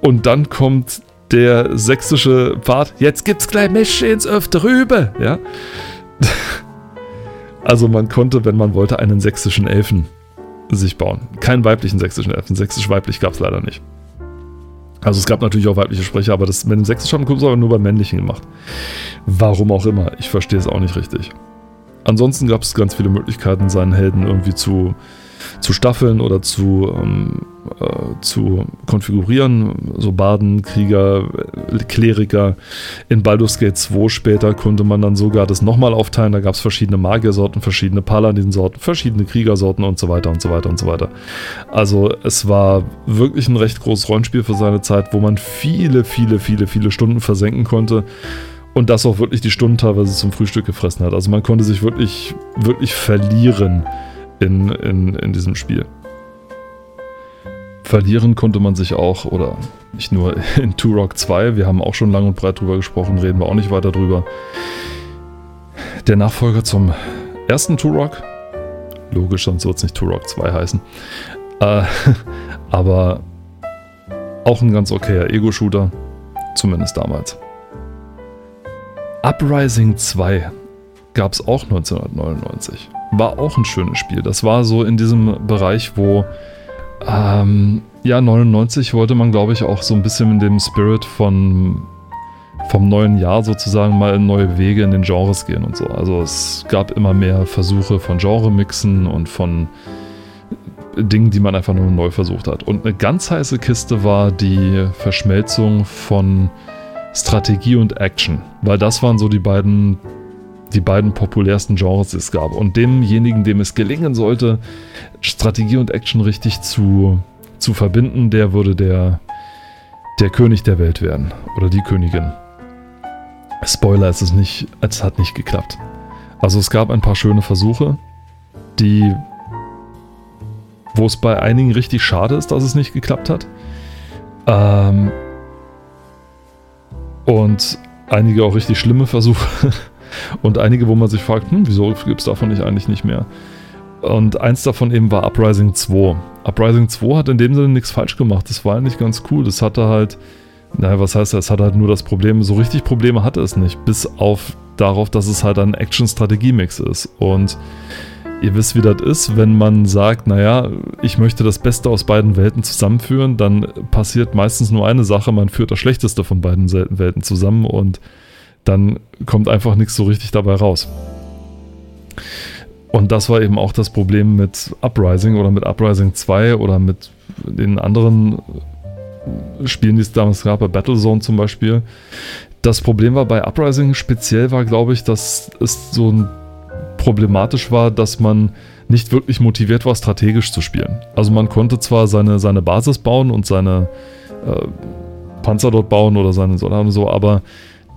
Und dann kommt der sächsische Part, jetzt gibt's gleich Mesche ins Öfte rübe, ja. Also man konnte, wenn man wollte, einen sächsischen Elfen sich bauen. Keinen weiblichen sächsischen Elfen. Sächsisch-weiblich gab es leider nicht. Also es gab natürlich auch weibliche Sprecher, aber das mit dem sächsischen haben aber nur bei männlichen gemacht. Warum auch immer, ich verstehe es auch nicht richtig. Ansonsten gab es ganz viele Möglichkeiten, seinen Helden irgendwie zu, zu staffeln oder zu, ähm, äh, zu konfigurieren. So Baden, Krieger, Kleriker. In Baldur's Gate 2 später konnte man dann sogar das nochmal aufteilen. Da gab es verschiedene Magiersorten, verschiedene Paladin-Sorten, verschiedene Kriegersorten und so weiter und so weiter und so weiter. Also es war wirklich ein recht großes Rollenspiel für seine Zeit, wo man viele, viele, viele, viele Stunden versenken konnte und das auch wirklich die Stunden teilweise zum Frühstück gefressen hat. Also man konnte sich wirklich, wirklich verlieren in, in, in diesem Spiel. Verlieren konnte man sich auch, oder nicht nur in Turok 2, wir haben auch schon lang und breit drüber gesprochen, reden wir auch nicht weiter drüber. Der Nachfolger zum ersten Turok, logisch, sonst wird es nicht Turok 2 heißen, äh, aber auch ein ganz okayer Ego-Shooter, zumindest damals. Uprising 2 gab es auch 1999. War auch ein schönes Spiel. Das war so in diesem Bereich, wo ähm, ja, 99 wollte man, glaube ich, auch so ein bisschen in dem Spirit von vom neuen Jahr sozusagen mal in neue Wege in den Genres gehen und so. Also es gab immer mehr Versuche von Genre-Mixen und von Dingen, die man einfach nur neu versucht hat. Und eine ganz heiße Kiste war die Verschmelzung von Strategie und Action, weil das waren so die beiden, die beiden populärsten Genres, es gab. Und demjenigen, dem es gelingen sollte, Strategie und Action richtig zu, zu verbinden, der würde der, der König der Welt werden oder die Königin. Spoiler, es ist nicht, es hat nicht geklappt. Also es gab ein paar schöne Versuche, die, wo es bei einigen richtig schade ist, dass es nicht geklappt hat. Ähm, und einige auch richtig schlimme Versuche. Und einige, wo man sich fragt, hm, wieso gibt es davon nicht eigentlich nicht mehr? Und eins davon eben war Uprising 2. Uprising 2 hat in dem Sinne nichts falsch gemacht. Das war eigentlich ganz cool. Das hatte halt, naja, was heißt das? Es hatte halt nur das Problem, so richtig Probleme hatte es nicht. Bis auf darauf, dass es halt ein Action-Strategie-Mix ist. Und Ihr wisst, wie das ist, wenn man sagt, naja, ich möchte das Beste aus beiden Welten zusammenführen, dann passiert meistens nur eine Sache, man führt das Schlechteste von beiden Welten zusammen und dann kommt einfach nichts so richtig dabei raus. Und das war eben auch das Problem mit Uprising oder mit Uprising 2 oder mit den anderen Spielen, die es damals gab, bei Battlezone zum Beispiel. Das Problem war bei Uprising speziell war, glaube ich, dass es so problematisch war, dass man nicht wirklich motiviert war, strategisch zu spielen. Also man konnte zwar seine, seine Basis bauen und seine äh, Panzer dort bauen oder seine Soldaten so, aber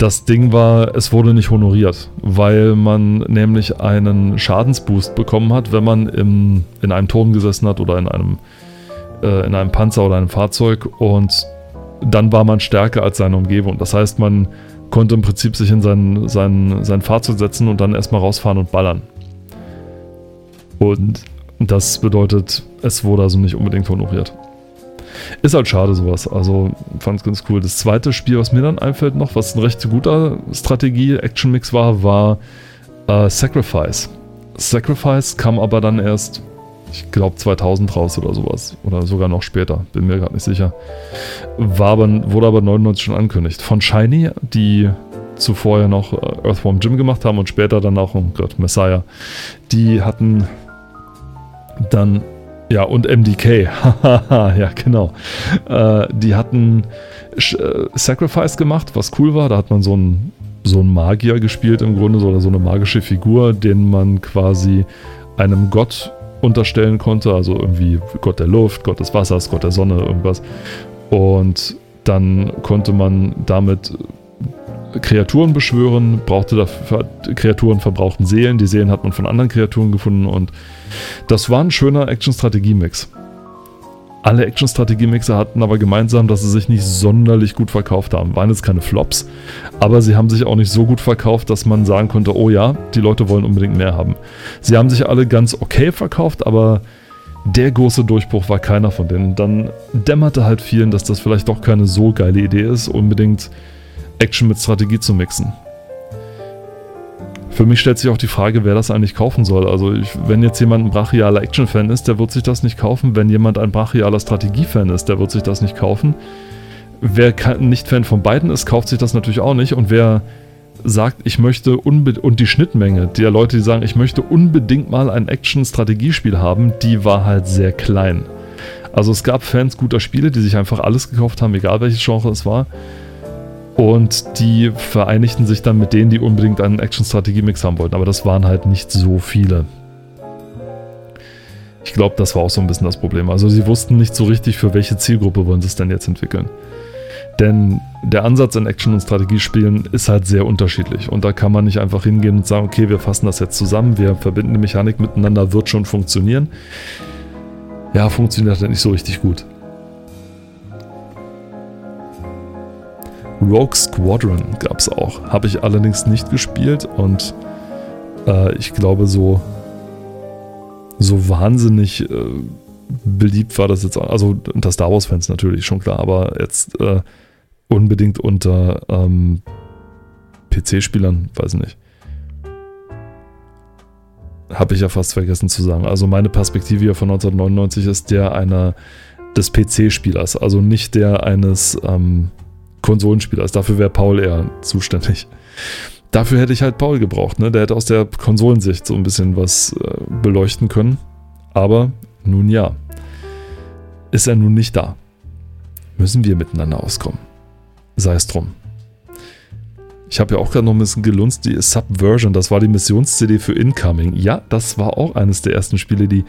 das Ding war, es wurde nicht honoriert, weil man nämlich einen Schadensboost bekommen hat, wenn man im, in einem Turm gesessen hat oder in einem, äh, in einem Panzer oder einem Fahrzeug und dann war man stärker als seine Umgebung. Das heißt, man konnte im Prinzip sich in sein, sein, sein Fahrzeug setzen und dann erstmal rausfahren und ballern. Und das bedeutet, es wurde also nicht unbedingt honoriert. Ist halt schade sowas. Also fand es ganz cool. Das zweite Spiel, was mir dann einfällt noch, was ein recht guter Strategie-Action-Mix war, war äh, Sacrifice. Sacrifice kam aber dann erst ich glaube 2000 raus oder sowas. Oder sogar noch später, bin mir gerade nicht sicher. War aber, wurde aber 99 schon angekündigt. Von Shiny, die zuvor ja noch äh, Earthworm Jim gemacht haben und später dann auch, oh Gott, Messiah. Die hatten dann, ja, und MDK, ja, genau. Äh, die hatten äh, Sacrifice gemacht, was cool war. Da hat man so ein so einen Magier gespielt im Grunde, oder so eine magische Figur, den man quasi einem Gott unterstellen konnte, also irgendwie Gott der Luft, Gott des Wassers, Gott der Sonne, irgendwas. Und dann konnte man damit Kreaturen beschwören, brauchte dafür, Kreaturen verbrauchten Seelen, die Seelen hat man von anderen Kreaturen gefunden und das war ein schöner Action-Strategie-Mix. Alle Action-Strategie-Mixer hatten aber gemeinsam, dass sie sich nicht sonderlich gut verkauft haben. Waren jetzt keine Flops, aber sie haben sich auch nicht so gut verkauft, dass man sagen konnte, oh ja, die Leute wollen unbedingt mehr haben. Sie haben sich alle ganz okay verkauft, aber der große Durchbruch war keiner von denen. Dann dämmerte halt vielen, dass das vielleicht doch keine so geile Idee ist, unbedingt Action mit Strategie zu mixen. Für mich stellt sich auch die Frage, wer das eigentlich kaufen soll. Also ich, wenn jetzt jemand ein brachialer Action-Fan ist, der wird sich das nicht kaufen. Wenn jemand ein brachialer Strategie-Fan ist, der wird sich das nicht kaufen. Wer nicht Fan von beiden ist, kauft sich das natürlich auch nicht. Und wer sagt, ich möchte unbedingt, und die Schnittmenge der Leute, die sagen, ich möchte unbedingt mal ein Action-Strategiespiel haben, die war halt sehr klein. Also es gab Fans guter Spiele, die sich einfach alles gekauft haben, egal welches Genre es war. Und die vereinigten sich dann mit denen, die unbedingt einen Action-Strategie-Mix haben wollten. Aber das waren halt nicht so viele. Ich glaube, das war auch so ein bisschen das Problem. Also sie wussten nicht so richtig, für welche Zielgruppe wollen sie es denn jetzt entwickeln. Denn der Ansatz in Action- und Strategiespielen ist halt sehr unterschiedlich. Und da kann man nicht einfach hingehen und sagen, okay, wir fassen das jetzt zusammen, wir verbinden die Mechanik miteinander, wird schon funktionieren. Ja, funktioniert halt nicht so richtig gut. Rogue Squadron gab es auch. Habe ich allerdings nicht gespielt und äh, ich glaube, so, so wahnsinnig äh, beliebt war das jetzt. Also unter Star Wars-Fans natürlich schon klar, aber jetzt äh, unbedingt unter ähm, PC-Spielern, weiß ich nicht. Habe ich ja fast vergessen zu sagen. Also meine Perspektive hier von 1999 ist der einer des PC-Spielers, also nicht der eines ähm, Konsolenspielers. Dafür wäre Paul eher zuständig. Dafür hätte ich halt Paul gebraucht. Ne? Der hätte aus der Konsolensicht so ein bisschen was äh, beleuchten können. Aber nun ja, ist er nun nicht da. Müssen wir miteinander auskommen. Sei es drum. Ich habe ja auch gerade noch ein bisschen gelunzt, die Subversion, das war die Missions-CD für Incoming. Ja, das war auch eines der ersten Spiele, die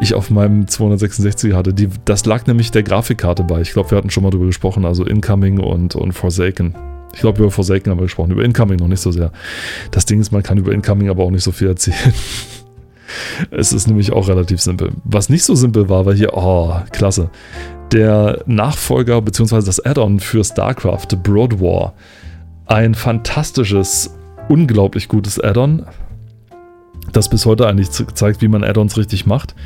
ich auf meinem 266 hatte. Die, das lag nämlich der Grafikkarte bei. Ich glaube, wir hatten schon mal darüber gesprochen, also Incoming und, und Forsaken. Ich glaube, über Forsaken haben wir gesprochen, über Incoming noch nicht so sehr. Das Ding ist, man kann über Incoming aber auch nicht so viel erzählen. es ist nämlich auch relativ simpel. Was nicht so simpel war, war hier, oh, klasse. Der Nachfolger bzw. das Add-on für StarCraft, Broad War ein fantastisches, unglaublich gutes Add-on, das bis heute eigentlich zeigt, wie man Add-ons richtig macht.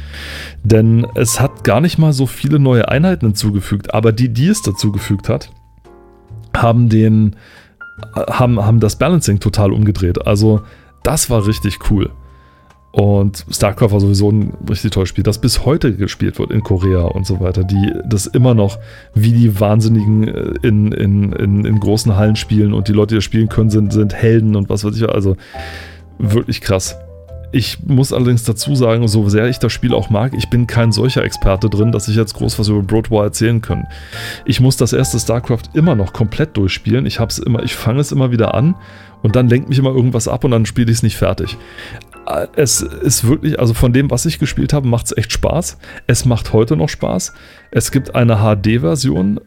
Denn es hat gar nicht mal so viele neue Einheiten hinzugefügt, aber die, die es dazugefügt hat, haben den haben, haben das Balancing total umgedreht. Also das war richtig cool. Und StarCraft war sowieso ein richtig tolles Spiel, das bis heute gespielt wird in Korea und so weiter, die das immer noch wie die Wahnsinnigen äh, in, in, in, in großen Hallen spielen und die Leute, die das spielen können, sind, sind Helden und was weiß ich. Also wirklich krass. Ich muss allerdings dazu sagen, so sehr ich das Spiel auch mag, ich bin kein solcher Experte drin, dass ich jetzt groß was über Broad War erzählen kann. Ich muss das erste StarCraft immer noch komplett durchspielen. Ich ich fange es immer wieder an und dann lenkt mich immer irgendwas ab und dann spiele ich es nicht fertig es ist wirklich, also von dem, was ich gespielt habe, macht es echt Spaß. Es macht heute noch Spaß. Es gibt eine HD-Version,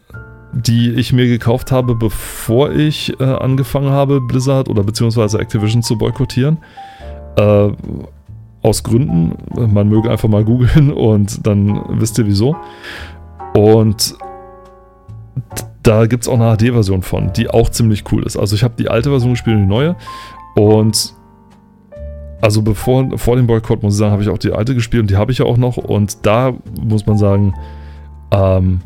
die ich mir gekauft habe, bevor ich äh, angefangen habe, Blizzard oder beziehungsweise Activision zu boykottieren. Äh, aus Gründen. Man möge einfach mal googeln und dann wisst ihr wieso. Und da gibt es auch eine HD-Version von, die auch ziemlich cool ist. Also ich habe die alte Version gespielt und die neue. Und also bevor, vor dem Boykott, muss ich sagen, habe ich auch die alte gespielt und die habe ich ja auch noch. Und da muss man sagen, ähm,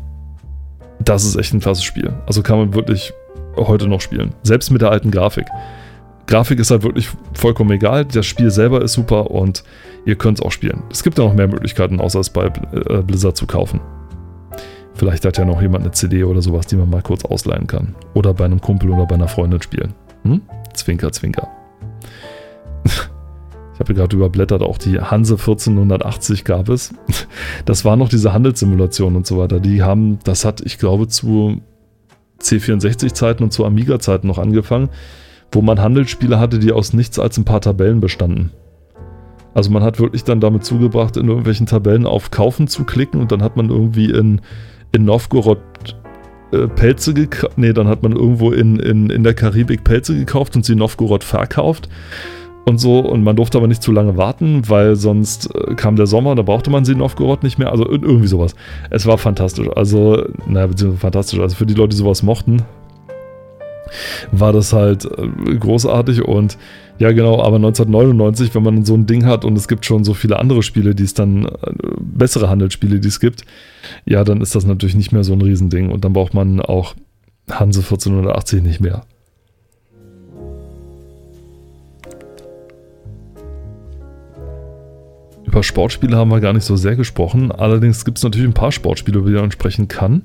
das ist echt ein klasse Spiel. Also kann man wirklich heute noch spielen. Selbst mit der alten Grafik. Grafik ist halt wirklich vollkommen egal. Das Spiel selber ist super und ihr könnt es auch spielen. Es gibt ja noch mehr Möglichkeiten, außer es bei äh, Blizzard zu kaufen. Vielleicht hat ja noch jemand eine CD oder sowas, die man mal kurz ausleihen kann. Oder bei einem Kumpel oder bei einer Freundin spielen. Hm? Zwinker, zwinker. Habe gerade überblättert, auch die Hanse 1480 gab es. Das war noch diese Handelssimulation und so weiter. Die haben, das hat, ich glaube, zu C64-Zeiten und zu Amiga-Zeiten noch angefangen, wo man Handelsspiele hatte, die aus nichts als ein paar Tabellen bestanden. Also man hat wirklich dann damit zugebracht, in irgendwelchen Tabellen auf Kaufen zu klicken und dann hat man irgendwie in, in Novgorod äh, Pelze gekauft. Nee, dann hat man irgendwo in, in, in der Karibik Pelze gekauft und sie in Novgorod verkauft und so. Und man durfte aber nicht zu lange warten, weil sonst äh, kam der Sommer, da brauchte man sie in Novgorod nicht mehr. Also irgendwie sowas. Es war fantastisch. Also, naja, beziehungsweise fantastisch. Also für die Leute, die sowas mochten, war das halt äh, großartig und ja genau, aber 1999, wenn man so ein Ding hat und es gibt schon so viele andere Spiele, die es dann, äh, bessere Handelsspiele, die es gibt, ja, dann ist das natürlich nicht mehr so ein Riesending und dann braucht man auch Hanse 1480 nicht mehr. Über Sportspiele haben wir gar nicht so sehr gesprochen. Allerdings gibt es natürlich ein paar Sportspiele, über die man sprechen kann.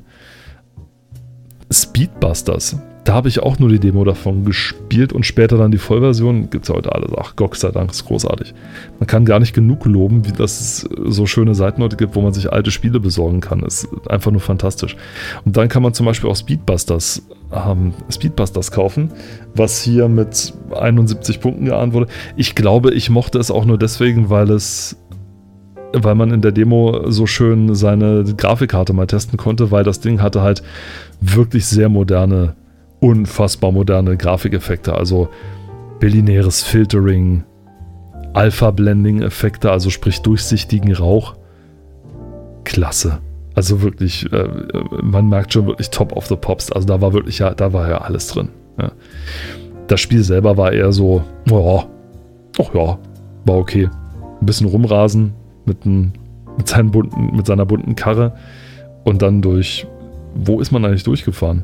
Speedbusters. Da habe ich auch nur die Demo davon gespielt und später dann die Vollversion. Gibt es ja heute alles. Ach, Gott sei Dank, ist großartig. Man kann gar nicht genug loben, wie das so schöne Seiten heute gibt, wo man sich alte Spiele besorgen kann. Ist einfach nur fantastisch. Und dann kann man zum Beispiel auch Speedbusters, ähm, Speedbusters kaufen, was hier mit 71 Punkten geahnt wurde. Ich glaube, ich mochte es auch nur deswegen, weil es weil man in der Demo so schön seine Grafikkarte mal testen konnte, weil das Ding hatte halt wirklich sehr moderne unfassbar moderne Grafikeffekte, also binäres Filtering, Alpha-Blending-Effekte, also sprich durchsichtigen Rauch. Klasse. Also wirklich, äh, man merkt schon wirklich top of the pops. Also da war wirklich ja, da war ja alles drin. Ja. Das Spiel selber war eher so, oh, ach ja, war okay. Ein bisschen rumrasen mit, ein, mit, seinen bunten, mit seiner bunten Karre und dann durch, wo ist man eigentlich durchgefahren?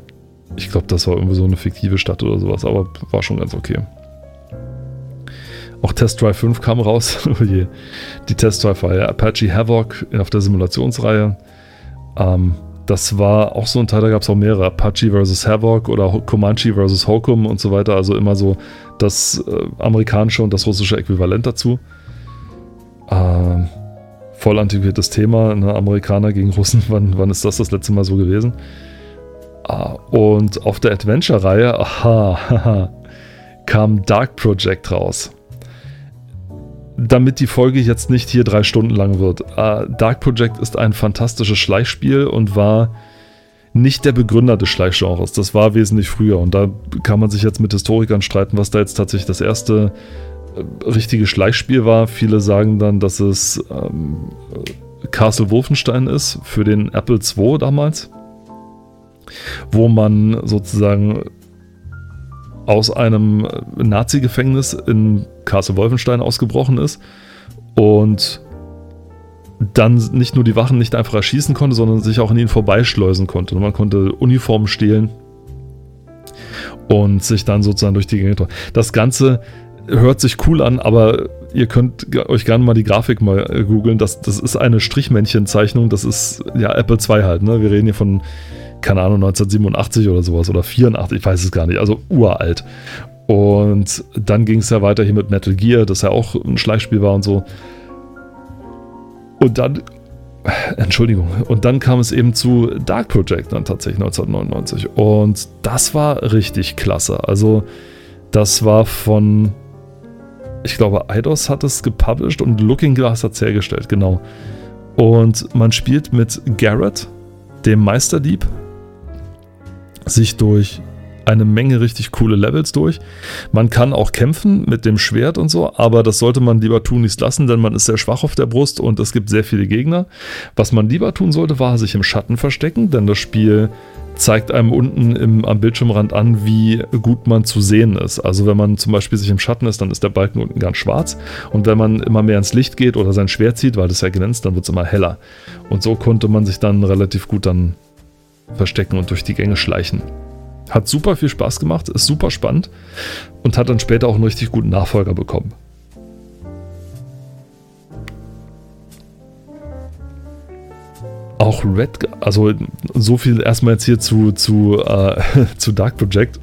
Ich glaube, das war irgendwie so eine fiktive Stadt oder sowas, aber war schon ganz okay. Auch Test Drive 5 kam raus. oh je. Die Test Drive-Reihe Apache Havoc auf der Simulationsreihe. Ähm, das war auch so ein Teil, da gab es auch mehrere. Apache vs. Havoc oder Comanche vs. Hokum und so weiter. Also immer so das äh, amerikanische und das russische Äquivalent dazu. Ähm, voll antiquiertes Thema. Ne? Amerikaner gegen Russen. Wann, wann ist das das letzte Mal so gewesen? Ah, und auf der Adventure-Reihe, aha, kam Dark Project raus. Damit die Folge jetzt nicht hier drei Stunden lang wird. Uh, Dark Project ist ein fantastisches Schleichspiel und war nicht der Begründer des Schleichgenres. Das war wesentlich früher. Und da kann man sich jetzt mit Historikern streiten, was da jetzt tatsächlich das erste richtige Schleichspiel war. Viele sagen dann, dass es ähm, Castle Wolfenstein ist für den Apple II damals wo man sozusagen aus einem Nazi-Gefängnis in Castle Wolfenstein ausgebrochen ist und dann nicht nur die Wachen nicht einfach erschießen konnte, sondern sich auch an ihnen vorbeischleusen konnte. Und man konnte Uniformen stehlen und sich dann sozusagen durch die Gänge. Das Ganze hört sich cool an, aber ihr könnt euch gerne mal die Grafik mal googeln. Das, das ist eine Strichmännchenzeichnung. Das ist ja Apple II halt. Ne? Wir reden hier von keine Ahnung, 1987 oder sowas oder 84, ich weiß es gar nicht, also uralt. Und dann ging es ja weiter hier mit Metal Gear, das ja auch ein Schleichspiel war und so. Und dann, Entschuldigung, und dann kam es eben zu Dark Project dann tatsächlich 1999. Und das war richtig klasse. Also, das war von, ich glaube, Eidos hat es gepublished und Looking Glass hat es hergestellt, genau. Und man spielt mit Garrett, dem Meisterdieb, sich durch eine Menge richtig coole Levels durch. Man kann auch kämpfen mit dem Schwert und so, aber das sollte man lieber tun nichts lassen, denn man ist sehr schwach auf der Brust und es gibt sehr viele Gegner. Was man lieber tun sollte, war sich im Schatten verstecken, denn das Spiel zeigt einem unten im, am Bildschirmrand an, wie gut man zu sehen ist. Also wenn man zum Beispiel sich im Schatten ist, dann ist der Balken unten ganz schwarz und wenn man immer mehr ins Licht geht oder sein Schwert zieht, weil das ja glänzt, dann wird es immer heller. Und so konnte man sich dann relativ gut dann verstecken und durch die Gänge schleichen. Hat super viel Spaß gemacht, ist super spannend und hat dann später auch einen richtig guten Nachfolger bekommen. Auch Red, also so viel erstmal jetzt hier zu, zu, äh, zu Dark Project.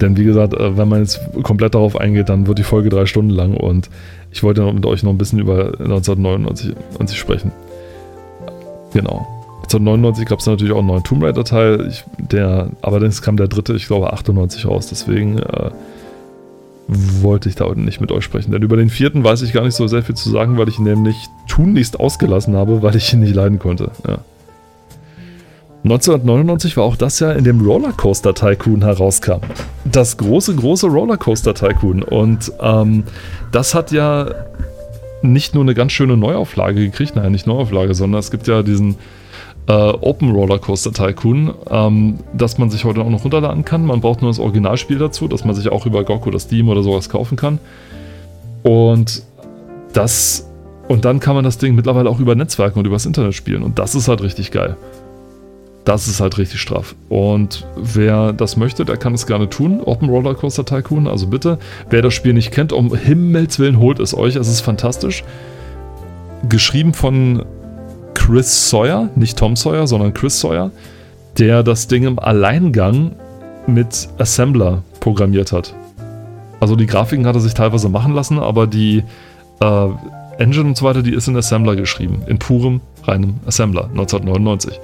Denn wie gesagt, äh, wenn man jetzt komplett darauf eingeht, dann wird die Folge drei Stunden lang und ich wollte mit euch noch ein bisschen über 1999 sprechen. Genau. 1999 gab es natürlich auch einen neuen Tomb Raider-Teil, der, allerdings kam der dritte, ich glaube, 98 raus, deswegen äh, wollte ich da nicht mit euch sprechen. Denn über den vierten weiß ich gar nicht so sehr viel zu sagen, weil ich ihn nämlich tunlichst ausgelassen habe, weil ich ihn nicht leiden konnte. Ja. 1999 war auch das Jahr, in dem Rollercoaster Tycoon herauskam. Das große, große Rollercoaster Tycoon. Und ähm, das hat ja nicht nur eine ganz schöne Neuauflage gekriegt, nein, nicht Neuauflage, sondern es gibt ja diesen äh, Open Rollercoaster Tycoon, ähm, das man sich heute auch noch runterladen kann. Man braucht nur das Originalspiel dazu, dass man sich auch über GOG oder Steam oder sowas kaufen kann. Und das und dann kann man das Ding mittlerweile auch über Netzwerke und übers Internet spielen. Und das ist halt richtig geil. Das ist halt richtig straff. Und wer das möchte, der kann es gerne tun. Open Roller Coaster Tycoon, also bitte. Wer das Spiel nicht kennt, um Himmels Willen holt es euch. Es ist fantastisch. Geschrieben von Chris Sawyer, nicht Tom Sawyer, sondern Chris Sawyer, der das Ding im Alleingang mit Assembler programmiert hat. Also die Grafiken hat er sich teilweise machen lassen, aber die äh, Engine und so weiter, die ist in Assembler geschrieben. In purem, reinem Assembler, 1999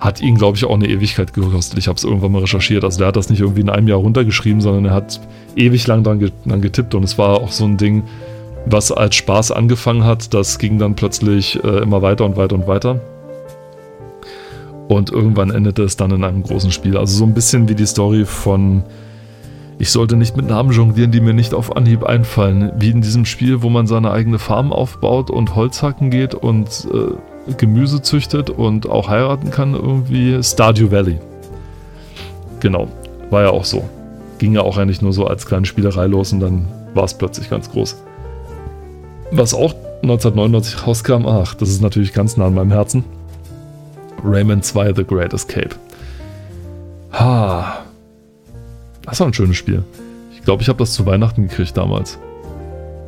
hat ihn, glaube ich, auch eine Ewigkeit gekostet. Ich habe es irgendwann mal recherchiert. Also der hat das nicht irgendwie in einem Jahr runtergeschrieben, sondern er hat ewig lang dran, getippt und es war auch so ein Ding, was als Spaß angefangen hat. Das ging dann plötzlich äh, immer weiter und weiter und weiter. Und irgendwann endete es dann in einem großen Spiel. Also so ein bisschen wie die Story von ich sollte nicht mit Namen jonglieren, die mir nicht auf Anhieb einfallen. Wie in diesem Spiel, wo man seine eigene Farm aufbaut und Holzhacken geht und äh, Gemüse züchtet und auch heiraten kann, irgendwie Stardew Valley. Genau, war ja auch so. Ging ja auch eigentlich nur so als kleine Spielerei los und dann war es plötzlich ganz groß. Was auch 1999 rauskam, ach, das ist natürlich ganz nah an meinem Herzen. Rayman 2 The Great Escape. Ha. Das war ein schönes Spiel. Ich glaube, ich habe das zu Weihnachten gekriegt damals.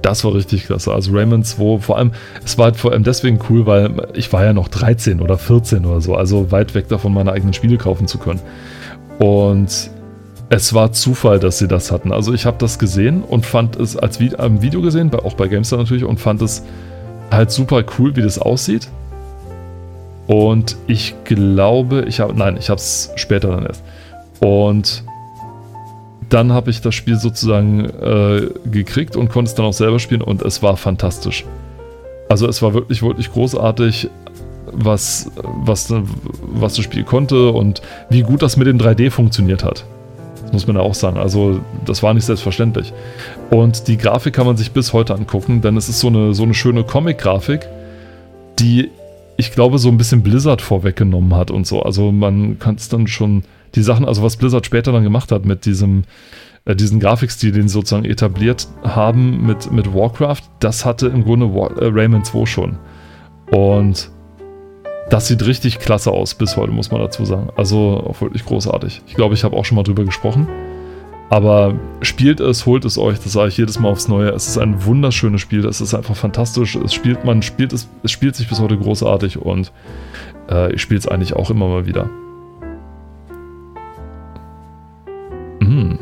Das war richtig klasse. Also Rayman 2, vor allem, es war halt vor allem deswegen cool, weil ich war ja noch 13 oder 14 oder so, also weit weg davon, meine eigenen Spiele kaufen zu können. Und es war Zufall, dass sie das hatten. Also ich habe das gesehen und fand es als Video gesehen, auch bei GameStar natürlich, und fand es halt super cool, wie das aussieht. Und ich glaube, ich habe, nein, ich habe es später dann erst. Und dann habe ich das Spiel sozusagen äh, gekriegt und konnte es dann auch selber spielen und es war fantastisch. Also es war wirklich, wirklich großartig, was, was, was das Spiel konnte und wie gut das mit dem 3D funktioniert hat. Das muss man ja auch sagen. Also das war nicht selbstverständlich. Und die Grafik kann man sich bis heute angucken, denn es ist so eine, so eine schöne Comic-Grafik, die ich glaube so ein bisschen Blizzard vorweggenommen hat und so. Also man kann es dann schon die Sachen, also was Blizzard später dann gemacht hat mit diesem, äh, diesen Grafikstil, den sie sozusagen etabliert haben mit, mit Warcraft, das hatte im Grunde War, äh, Rayman 2 schon. Und das sieht richtig klasse aus bis heute, muss man dazu sagen. Also auch wirklich großartig. Ich glaube, ich habe auch schon mal drüber gesprochen. Aber spielt es, holt es euch, das sage ich jedes Mal aufs Neue. Es ist ein wunderschönes Spiel, es ist einfach fantastisch. Es spielt, man spielt es, es spielt sich bis heute großartig und äh, ich spiele es eigentlich auch immer mal wieder. Hm.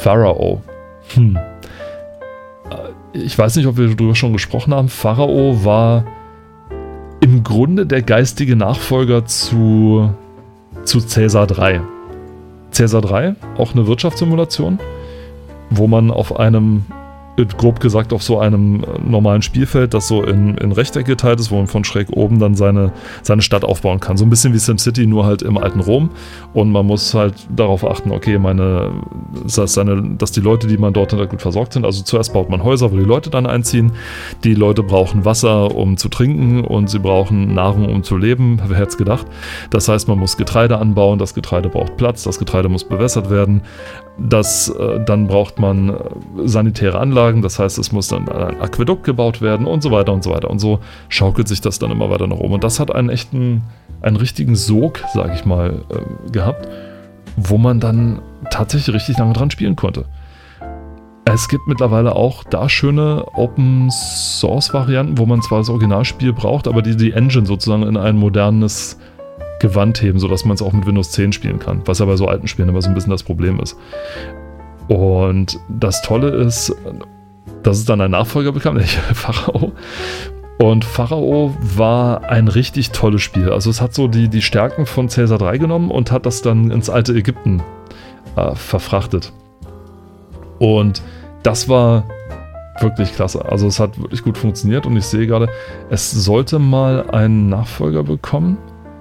Pharao. Hm. Äh, ich weiß nicht, ob wir darüber schon gesprochen haben. Pharao war im Grunde der geistige Nachfolger zu, zu Caesar 3. Caesar 3, auch eine Wirtschaftssimulation, wo man auf einem grob gesagt auf so einem äh, normalen Spielfeld, das so in, in Rechtecke geteilt ist, wo man von schräg oben dann seine, seine Stadt aufbauen kann. So ein bisschen wie SimCity, nur halt im alten Rom. Und man muss halt darauf achten, okay, meine, das seine, dass die Leute, die man dort hat, gut versorgt sind. Also zuerst baut man Häuser, wo die Leute dann einziehen. Die Leute brauchen Wasser, um zu trinken und sie brauchen Nahrung, um zu leben. Wer hätte es gedacht? Das heißt, man muss Getreide anbauen, das Getreide braucht Platz, das Getreide muss bewässert werden. Das, äh, dann braucht man äh, sanitäre Anlagen, das heißt, es muss dann ein Aquädukt gebaut werden und so weiter und so weiter. Und so schaukelt sich das dann immer weiter nach oben. Und das hat einen echten, einen richtigen Sog, sage ich mal, äh, gehabt, wo man dann tatsächlich richtig lange dran spielen konnte. Es gibt mittlerweile auch da schöne Open Source Varianten, wo man zwar das Originalspiel braucht, aber die die Engine sozusagen in ein modernes Gewand heben, sodass man es auch mit Windows 10 spielen kann, was ja bei so alten Spielen immer so ein bisschen das Problem ist. Und das Tolle ist, dass es dann einen Nachfolger bekam, der Pharao. Und Pharao war ein richtig tolles Spiel. Also es hat so die, die Stärken von Caesar 3 genommen und hat das dann ins alte Ägypten äh, verfrachtet. Und das war wirklich klasse. Also es hat wirklich gut funktioniert und ich sehe gerade, es sollte mal einen Nachfolger bekommen.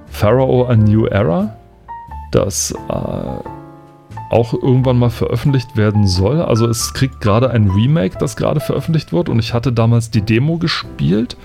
Pharaoh A New Era, das äh, auch irgendwann mal veröffentlicht werden soll. Also es kriegt gerade ein Remake, das gerade veröffentlicht wird und ich hatte damals die Demo gespielt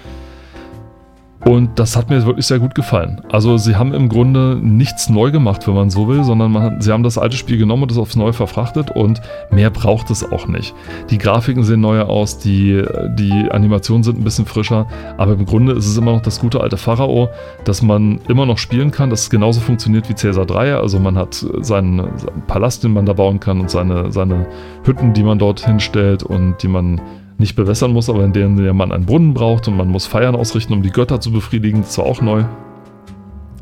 und das hat mir wirklich sehr gut gefallen. Also sie haben im Grunde nichts neu gemacht, wenn man so will, sondern hat, sie haben das alte Spiel genommen und es aufs Neue verfrachtet und mehr braucht es auch nicht. Die Grafiken sehen neuer aus, die, die Animationen sind ein bisschen frischer, aber im Grunde ist es immer noch das gute alte Pharao, das man immer noch spielen kann, das genauso funktioniert wie Caesar 3. Also man hat seinen, seinen Palast, den man da bauen kann und seine, seine Hütten, die man dort hinstellt und die man nicht bewässern muss, aber in denen man einen Brunnen braucht und man muss Feiern ausrichten, um die Götter zu befriedigen. Das war auch neu.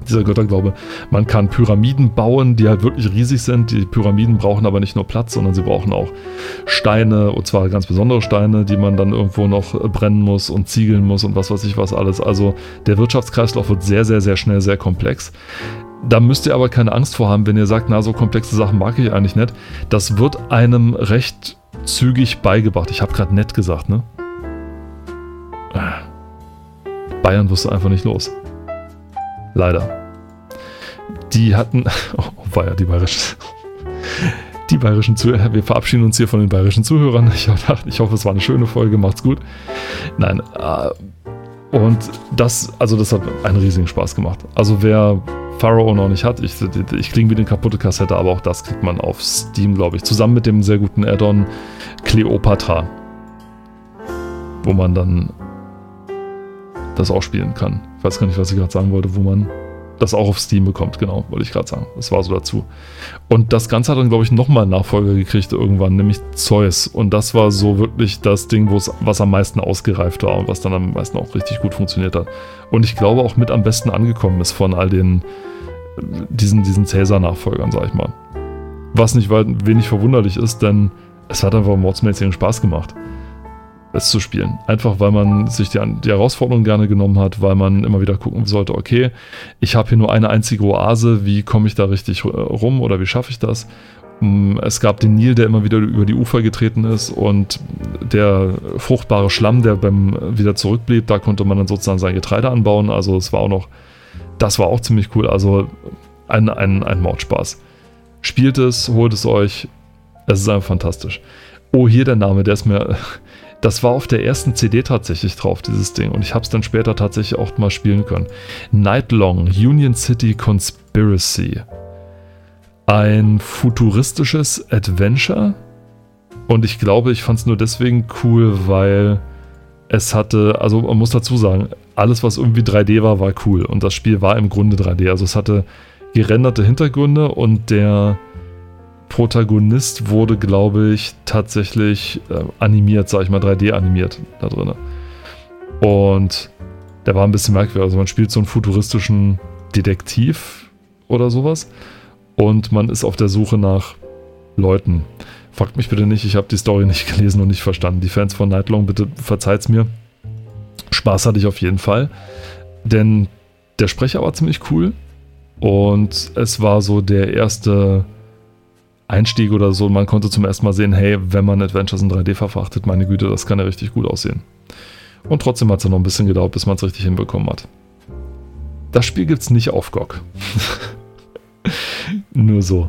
Dieser Götterglaube. Man kann Pyramiden bauen, die halt wirklich riesig sind. Die Pyramiden brauchen aber nicht nur Platz, sondern sie brauchen auch Steine, und zwar ganz besondere Steine, die man dann irgendwo noch brennen muss und ziegeln muss und was weiß ich was alles. Also der Wirtschaftskreislauf wird sehr, sehr, sehr schnell sehr komplex. Da müsst ihr aber keine Angst vor haben, wenn ihr sagt, na, so komplexe Sachen mag ich eigentlich nicht. Das wird einem recht zügig beigebracht. Ich habe gerade nett gesagt, ne? Bayern du einfach nicht los. Leider. Die hatten. Oh, war ja die bayerischen. Die bayerischen Zuhörer. Wir verabschieden uns hier von den bayerischen Zuhörern. Ich, ich hoffe, es war eine schöne Folge. Macht's gut. Nein. Äh, und das, also das hat einen riesigen Spaß gemacht. Also wer Pharaoh noch nicht hat. Ich, ich klinge wie eine kaputte Kassette, aber auch das kriegt man auf Steam, glaube ich. Zusammen mit dem sehr guten Add-on Cleopatra. Wo man dann das auch spielen kann. Ich weiß gar nicht, was ich gerade sagen wollte, wo man das auch auf Steam bekommt, genau, wollte ich gerade sagen. Das war so dazu. Und das Ganze hat dann, glaube ich, nochmal einen Nachfolger gekriegt irgendwann, nämlich Zeus. Und das war so wirklich das Ding, was am meisten ausgereift war und was dann am meisten auch richtig gut funktioniert hat. Und ich glaube auch mit am besten angekommen ist von all den diesen, diesen Cäsar-Nachfolgern, sag ich mal. Was nicht wenig verwunderlich ist, denn es hat einfach mordsmäßigen Spaß gemacht, es zu spielen. Einfach weil man sich die, die Herausforderung gerne genommen hat, weil man immer wieder gucken sollte, okay, ich habe hier nur eine einzige Oase, wie komme ich da richtig rum oder wie schaffe ich das? Mm, es gab den Nil, der immer wieder über die Ufer getreten ist und der fruchtbare Schlamm, der beim wieder zurückblieb, da konnte man dann sozusagen sein Getreide anbauen. Also es war auch noch das war auch ziemlich cool. Also ein, ein, ein Mordspaß. Spielt es, holt es euch. Es ist einfach fantastisch. Oh, hier der Name, der ist mir. Das war auf der ersten CD tatsächlich drauf, dieses Ding. Und ich habe es dann später tatsächlich auch mal spielen können. Nightlong, Union City Conspiracy. Ein futuristisches Adventure. Und ich glaube, ich fand es nur deswegen cool, weil es hatte, also man muss dazu sagen, alles, was irgendwie 3D war, war cool. Und das Spiel war im Grunde 3D. Also es hatte gerenderte Hintergründe und der Protagonist wurde, glaube ich, tatsächlich äh, animiert, sag ich mal, 3D animiert da drin. Und der war ein bisschen merkwürdig. Also man spielt so einen futuristischen Detektiv oder sowas. Und man ist auf der Suche nach Leuten. Fragt mich bitte nicht, ich habe die Story nicht gelesen und nicht verstanden. Die Fans von Nightlong, bitte verzeiht's mir. Spaß hatte ich auf jeden Fall. Denn der Sprecher war ziemlich cool. Und es war so der erste Einstieg oder so. Man konnte zum ersten Mal sehen, hey, wenn man Adventures in 3D verfrachtet, meine Güte, das kann ja richtig gut aussehen. Und trotzdem hat es ja noch ein bisschen gedauert, bis man es richtig hinbekommen hat. Das Spiel gibt es nicht auf GOG. Nur so.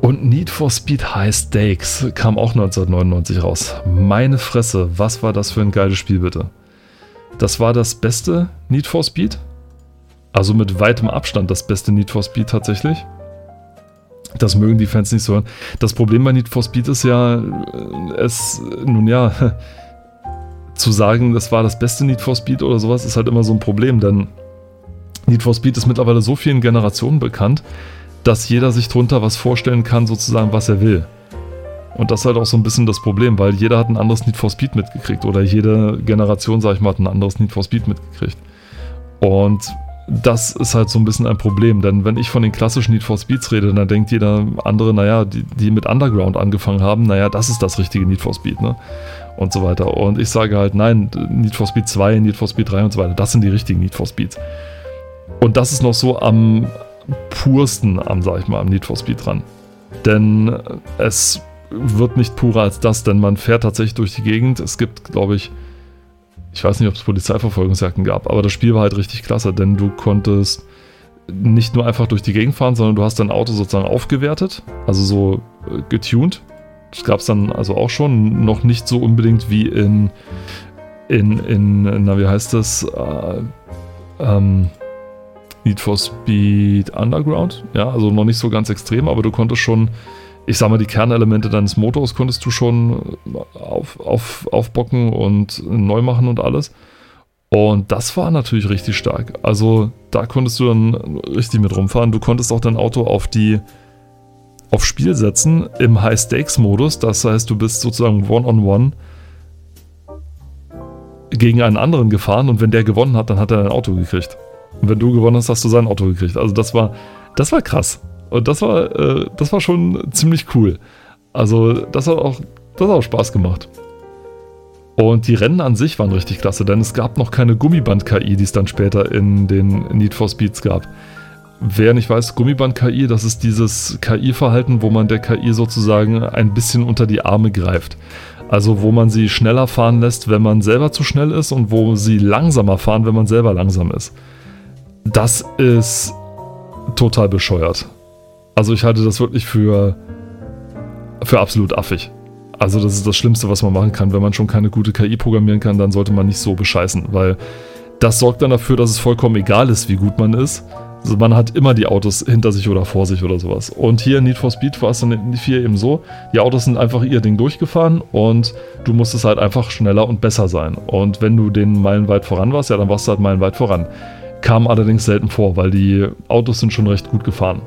Und Need for Speed High Stakes kam auch 1999 raus. Meine Fresse, was war das für ein geiles Spiel bitte? Das war das beste Need for Speed. Also mit weitem Abstand das beste Need for Speed tatsächlich. Das mögen die Fans nicht so hören. Das Problem bei Need for Speed ist ja, äh, es, nun ja, zu sagen, das war das beste Need for Speed oder sowas, ist halt immer so ein Problem, denn Need for Speed ist mittlerweile so vielen Generationen bekannt, dass jeder sich drunter was vorstellen kann, sozusagen, was er will. Und das ist halt auch so ein bisschen das Problem, weil jeder hat ein anderes Need for Speed mitgekriegt oder jede Generation, sag ich mal, hat ein anderes Need for Speed mitgekriegt. Und das ist halt so ein bisschen ein Problem, denn wenn ich von den klassischen Need for Speeds rede, dann denkt jeder andere, naja, die, die mit Underground angefangen haben, naja, das ist das richtige Need for Speed, ne? und so weiter. Und ich sage halt, nein, Need for Speed 2, Need for Speed 3 und so weiter, das sind die richtigen Need for Speeds. Und das ist noch so am pursten am, sag ich mal, am Need for Speed dran. Denn es wird nicht purer als das, denn man fährt tatsächlich durch die Gegend. Es gibt, glaube ich, ich weiß nicht, ob es Polizeiverfolgungsjagden gab, aber das Spiel war halt richtig klasse, denn du konntest nicht nur einfach durch die Gegend fahren, sondern du hast dein Auto sozusagen aufgewertet, also so äh, getuned. Das gab es dann also auch schon, noch nicht so unbedingt wie in, in, in na wie heißt das, äh, ähm, Need for Speed Underground. Ja, also noch nicht so ganz extrem, aber du konntest schon, ich sag mal, die Kernelemente deines Motors konntest du schon auf, auf, aufbocken und neu machen und alles. Und das war natürlich richtig stark. Also da konntest du dann richtig mit rumfahren. Du konntest auch dein Auto auf die auf Spiel setzen im High-Stakes-Modus. Das heißt, du bist sozusagen One-on-One -on -one gegen einen anderen gefahren und wenn der gewonnen hat, dann hat er ein Auto gekriegt. Und wenn du gewonnen hast, hast du sein Auto gekriegt. Also das war, das war krass. Und das war, äh, das war schon ziemlich cool. Also das hat auch, das hat auch Spaß gemacht. Und die Rennen an sich waren richtig klasse, denn es gab noch keine Gummiband-KI, die es dann später in den Need for Speeds gab. Wer nicht weiß, Gummiband-KI, das ist dieses KI-Verhalten, wo man der KI sozusagen ein bisschen unter die Arme greift. Also wo man sie schneller fahren lässt, wenn man selber zu schnell ist und wo sie langsamer fahren, wenn man selber langsam ist. Das ist total bescheuert. Also ich halte das wirklich für, für absolut affig. Also das ist das Schlimmste, was man machen kann. Wenn man schon keine gute KI programmieren kann, dann sollte man nicht so bescheißen, weil das sorgt dann dafür, dass es vollkommen egal ist, wie gut man ist. Also man hat immer die Autos hinter sich oder vor sich oder sowas. Und hier in Need for Speed war es dann in 4 eben so, die Autos sind einfach ihr Ding durchgefahren und du musstest halt einfach schneller und besser sein. Und wenn du den meilenweit voran warst, ja, dann warst du halt meilenweit voran. Kam allerdings selten vor, weil die Autos sind schon recht gut gefahren.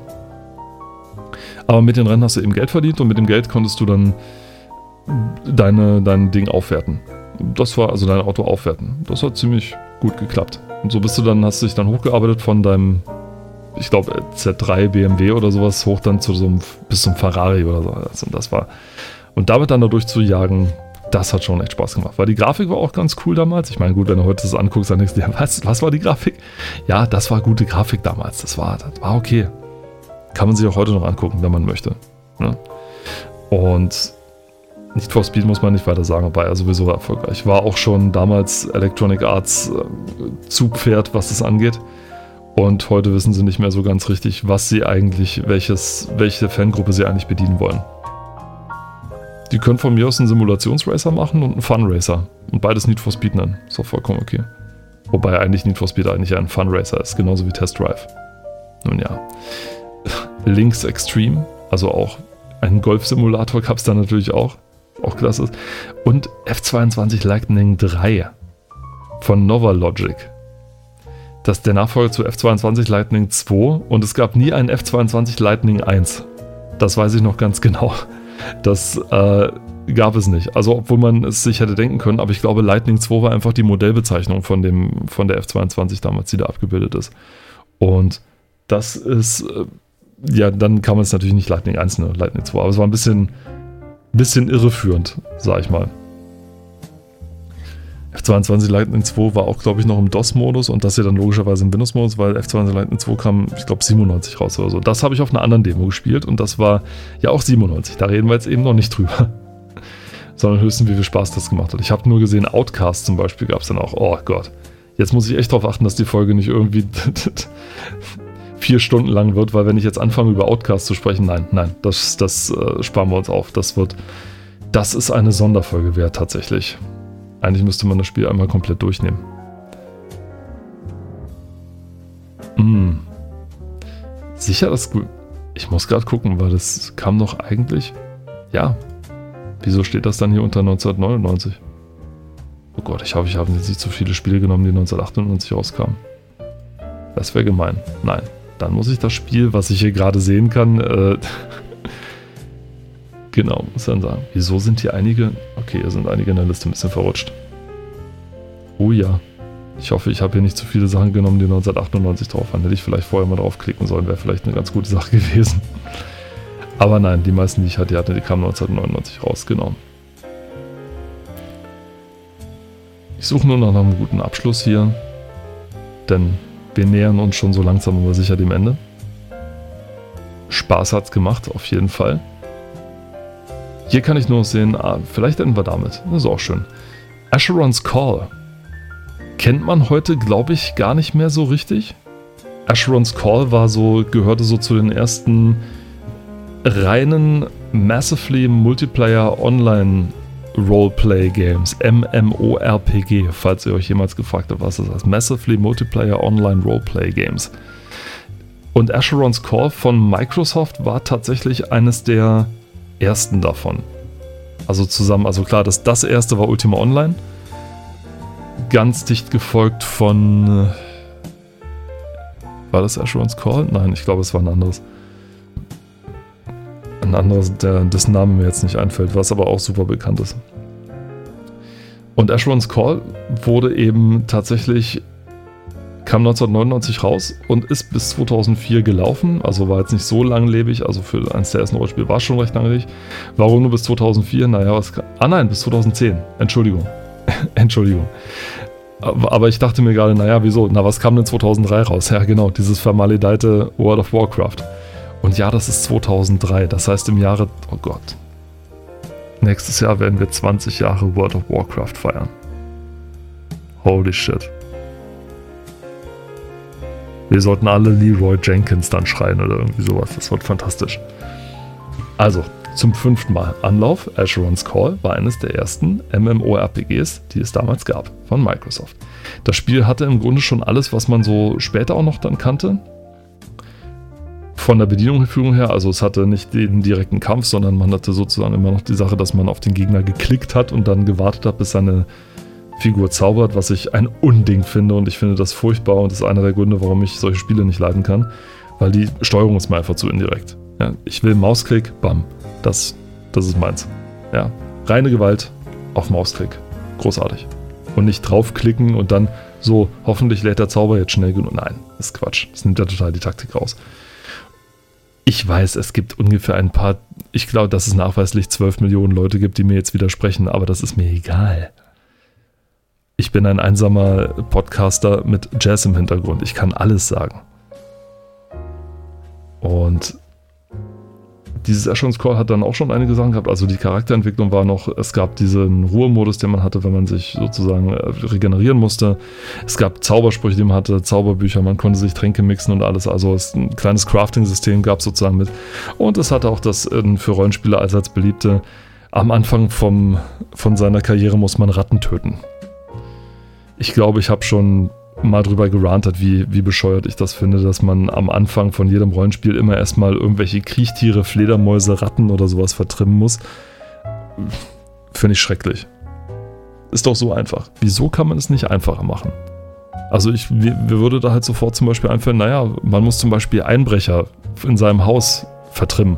Aber mit den Rennen hast du eben Geld verdient und mit dem Geld konntest du dann deine, dein Ding aufwerten. Das war also dein Auto aufwerten. Das hat ziemlich gut geklappt. Und so bist du dann, hast du dich dann hochgearbeitet von deinem, ich glaube, Z3 BMW oder sowas hoch dann zu so einem, bis zum Ferrari oder so. Also das war. Und damit dann da durchzujagen, das hat schon echt Spaß gemacht. Weil die Grafik war auch ganz cool damals. Ich meine, gut, wenn du heute das anguckst, dann denkst du dir, was, was war die Grafik? Ja, das war gute Grafik damals. Das war, das war okay. Kann man sich auch heute noch angucken, wenn man möchte. Ne? Und nicht for Speed muss man nicht weiter sagen, aber er sowieso erfolgreich. War auch schon damals Electronic Arts äh, Zugpferd, was das angeht. Und heute wissen sie nicht mehr so ganz richtig, was sie eigentlich, welches, welche Fangruppe sie eigentlich bedienen wollen. Die können von mir aus einen Simulationsracer machen und einen Fun Racer. Und beides Need for Speed nennen. Ist auch vollkommen okay. Wobei eigentlich Need for Speed eigentlich ein Fun Racer ist, genauso wie Test Drive. Nun ja. Links Extreme, also auch einen Golf-Simulator gab es da natürlich auch. Auch klasse. Und F22 Lightning 3 von Nova Logic. Das ist der Nachfolger zu F22 Lightning 2 und es gab nie einen F22 Lightning 1. Das weiß ich noch ganz genau. Das äh, gab es nicht. Also, obwohl man es sich hätte denken können, aber ich glaube, Lightning 2 war einfach die Modellbezeichnung von, dem, von der F22 damals, die da abgebildet ist. Und das ist, äh, ja, dann kann man es natürlich nicht Lightning 1, ne, Lightning 2, aber es war ein bisschen, bisschen irreführend, sag ich mal. F22 Lightning 2 war auch, glaube ich, noch im DOS-Modus und das hier dann logischerweise im Windows-Modus, weil F22 Lightning 2 kam, ich glaube, 97 raus oder so. Das habe ich auf einer anderen Demo gespielt und das war ja auch 97. Da reden wir jetzt eben noch nicht drüber. Sondern höchstens, wie viel Spaß das gemacht hat. Ich habe nur gesehen, Outcast zum Beispiel gab es dann auch. Oh Gott. Jetzt muss ich echt darauf achten, dass die Folge nicht irgendwie vier Stunden lang wird, weil wenn ich jetzt anfange, über Outcast zu sprechen, nein, nein, das, das äh, sparen wir uns auf. Das wird, das ist eine Sonderfolge wert tatsächlich. Eigentlich müsste man das Spiel einmal komplett durchnehmen. Hm. Sicher, das gut. Ich muss gerade gucken, weil das kam doch eigentlich. Ja. Wieso steht das dann hier unter 1999? Oh Gott, ich hoffe, ich habe nicht so viele Spiele genommen, die 1998 rauskamen. Das wäre gemein. Nein. Dann muss ich das Spiel, was ich hier gerade sehen kann, äh, Genau, muss dann sagen. Wieso sind hier einige? Okay, hier sind einige in der Liste ein bisschen verrutscht. Oh ja. Ich hoffe, ich habe hier nicht zu viele Sachen genommen, die 1998 drauf waren. Hätte ich vielleicht vorher mal draufklicken sollen, wäre vielleicht eine ganz gute Sache gewesen. Aber nein, die meisten, die ich hatte, die, kamen 1999 raus, genau. Ich suche nur nach einem guten Abschluss hier, denn wir nähern uns schon so langsam aber sicher dem Ende. Spaß hat's gemacht, auf jeden Fall. Hier kann ich nur sehen, ah, vielleicht enden wir damit. Das ist auch schön. Asheron's Call. Kennt man heute, glaube ich, gar nicht mehr so richtig. Asheron's Call war so, gehörte so zu den ersten reinen Massively Multiplayer Online Roleplay Games, MMORPG, falls ihr euch jemals gefragt habt, was das heißt. Massively Multiplayer Online Roleplay Games. Und Asheron's Call von Microsoft war tatsächlich eines der ersten davon. Also zusammen, also klar, das, das erste war Ultima Online. Ganz dicht gefolgt von. War das Asheron's Call? Nein, ich glaube, es war ein anderes. Ein anderes, der, dessen Name mir jetzt nicht einfällt, was aber auch super bekannt ist. Und Asheron's Call wurde eben tatsächlich kam 1999 raus und ist bis 2004 gelaufen, also war jetzt nicht so langlebig, also für eines der ersten Rollenspiele war es schon recht langlebig. Warum nur bis 2004? Naja, was Ah nein, bis 2010. Entschuldigung. Entschuldigung. Aber ich dachte mir gerade, naja, wieso? Na, was kam denn 2003 raus? Ja, genau, dieses vermaledeite World of Warcraft. Und ja, das ist 2003, das heißt im Jahre, oh Gott. Nächstes Jahr werden wir 20 Jahre World of Warcraft feiern. Holy shit. Wir sollten alle Leroy Jenkins dann schreien oder irgendwie sowas. Das wird fantastisch. Also, zum fünften Mal Anlauf. Asheron's Call war eines der ersten MMORPGs, die es damals gab, von Microsoft. Das Spiel hatte im Grunde schon alles, was man so später auch noch dann kannte. Von der Bedienungsführung her, also es hatte nicht den direkten Kampf, sondern man hatte sozusagen immer noch die Sache, dass man auf den Gegner geklickt hat und dann gewartet hat, bis seine Figur zaubert, was ich ein Unding finde und ich finde das furchtbar und das ist einer der Gründe, warum ich solche Spiele nicht leiden kann, weil die Steuerung ist mir einfach zu indirekt. Ja, ich will Mausklick, bam, das, das ist meins. Ja, reine Gewalt auf Mausklick, großartig. Und nicht draufklicken und dann so, hoffentlich lädt der Zauber jetzt schnell genug. Nein, ist Quatsch. Das nimmt ja total die Taktik raus. Ich weiß, es gibt ungefähr ein paar, ich glaube, dass es nachweislich 12 Millionen Leute gibt, die mir jetzt widersprechen, aber das ist mir egal. Ich bin ein einsamer Podcaster mit Jazz im Hintergrund. Ich kann alles sagen. Und dieses Erschungscall hat dann auch schon einige Sachen gehabt. Also die Charakterentwicklung war noch, es gab diesen Ruhemodus, den man hatte, wenn man sich sozusagen äh, regenerieren musste. Es gab Zaubersprüche, die man hatte, Zauberbücher, man konnte sich Tränke mixen und alles. Also ein kleines Crafting-System gab es sozusagen mit. Und es hatte auch das äh, für Rollenspieler allseits beliebte, am Anfang vom, von seiner Karriere muss man Ratten töten ich glaube, ich habe schon mal drüber gerantet, wie, wie bescheuert ich das finde, dass man am Anfang von jedem Rollenspiel immer erstmal irgendwelche Kriechtiere, Fledermäuse, Ratten oder sowas vertrimmen muss. Finde ich schrecklich. Ist doch so einfach. Wieso kann man es nicht einfacher machen? Also ich mir würde da halt sofort zum Beispiel einfallen, naja, man muss zum Beispiel Einbrecher in seinem Haus vertrimmen.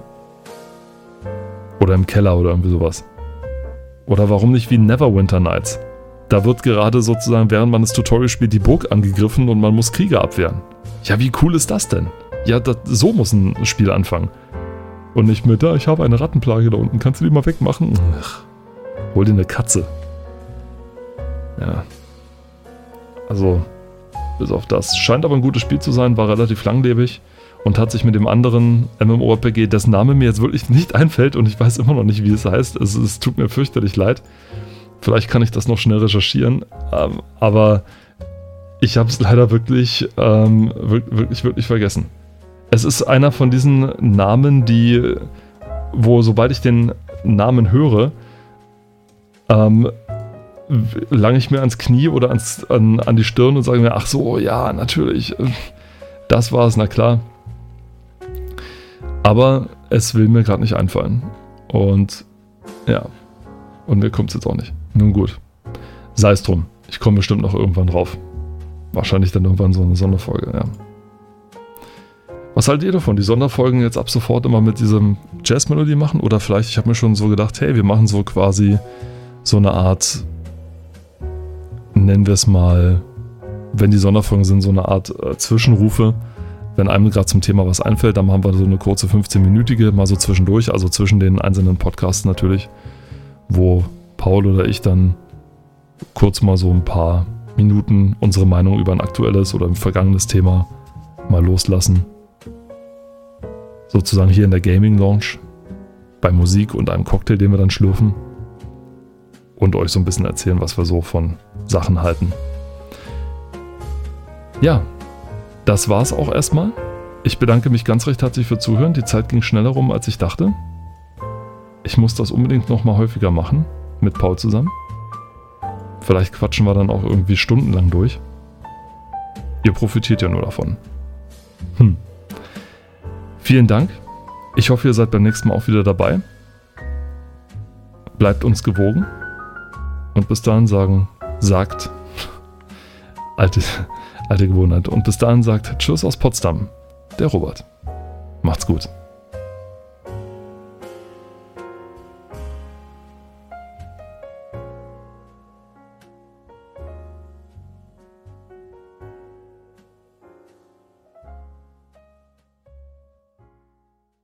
Oder im Keller oder irgendwie sowas. Oder warum nicht wie Neverwinter Nights? Da wird gerade sozusagen, während man das Tutorial spielt, die Burg angegriffen und man muss Kriege abwehren. Ja, wie cool ist das denn? Ja, das, so muss ein Spiel anfangen. Und nicht mit, da, ich habe eine Rattenplage da unten, kannst du die mal wegmachen? Ach, hol dir eine Katze. Ja. Also, bis auf das. Scheint aber ein gutes Spiel zu sein, war relativ langlebig und hat sich mit dem anderen MMORPG, dessen Name mir jetzt wirklich nicht einfällt und ich weiß immer noch nicht, wie es heißt. Es, es tut mir fürchterlich leid. Vielleicht kann ich das noch schnell recherchieren. Ähm, aber ich habe es leider wirklich, ähm, wirklich, wirklich vergessen. Es ist einer von diesen Namen, die, wo sobald ich den Namen höre, ähm, lange ich mir ans Knie oder ans, an, an die Stirn und sage mir, ach so, ja, natürlich. Das war es, na klar. Aber es will mir gerade nicht einfallen. Und ja, und mir kommt es jetzt auch nicht. Nun gut. Sei es drum. Ich komme bestimmt noch irgendwann drauf. Wahrscheinlich dann irgendwann so eine Sonderfolge, ja. Was haltet ihr davon? Die Sonderfolgen jetzt ab sofort immer mit diesem Jazzmelodie machen? Oder vielleicht, ich habe mir schon so gedacht, hey, wir machen so quasi so eine Art, nennen wir es mal, wenn die Sonderfolgen sind, so eine Art äh, Zwischenrufe. Wenn einem gerade zum Thema was einfällt, dann machen wir so eine kurze 15-minütige, mal so zwischendurch, also zwischen den einzelnen Podcasts natürlich, wo Paul oder ich dann kurz mal so ein paar Minuten unsere Meinung über ein aktuelles oder ein vergangenes Thema mal loslassen. Sozusagen hier in der Gaming Lounge bei Musik und einem Cocktail, den wir dann schlürfen. Und euch so ein bisschen erzählen, was wir so von Sachen halten. Ja, das war's auch erstmal. Ich bedanke mich ganz recht herzlich für Zuhören. Die Zeit ging schneller rum, als ich dachte. Ich muss das unbedingt nochmal häufiger machen. Mit Paul zusammen. Vielleicht quatschen wir dann auch irgendwie stundenlang durch. Ihr profitiert ja nur davon. Hm. Vielen Dank. Ich hoffe, ihr seid beim nächsten Mal auch wieder dabei. Bleibt uns gewogen. Und bis dahin sagen, sagt, alte, alte Gewohnheit. Und bis dahin sagt Tschüss aus Potsdam, der Robert. Macht's gut.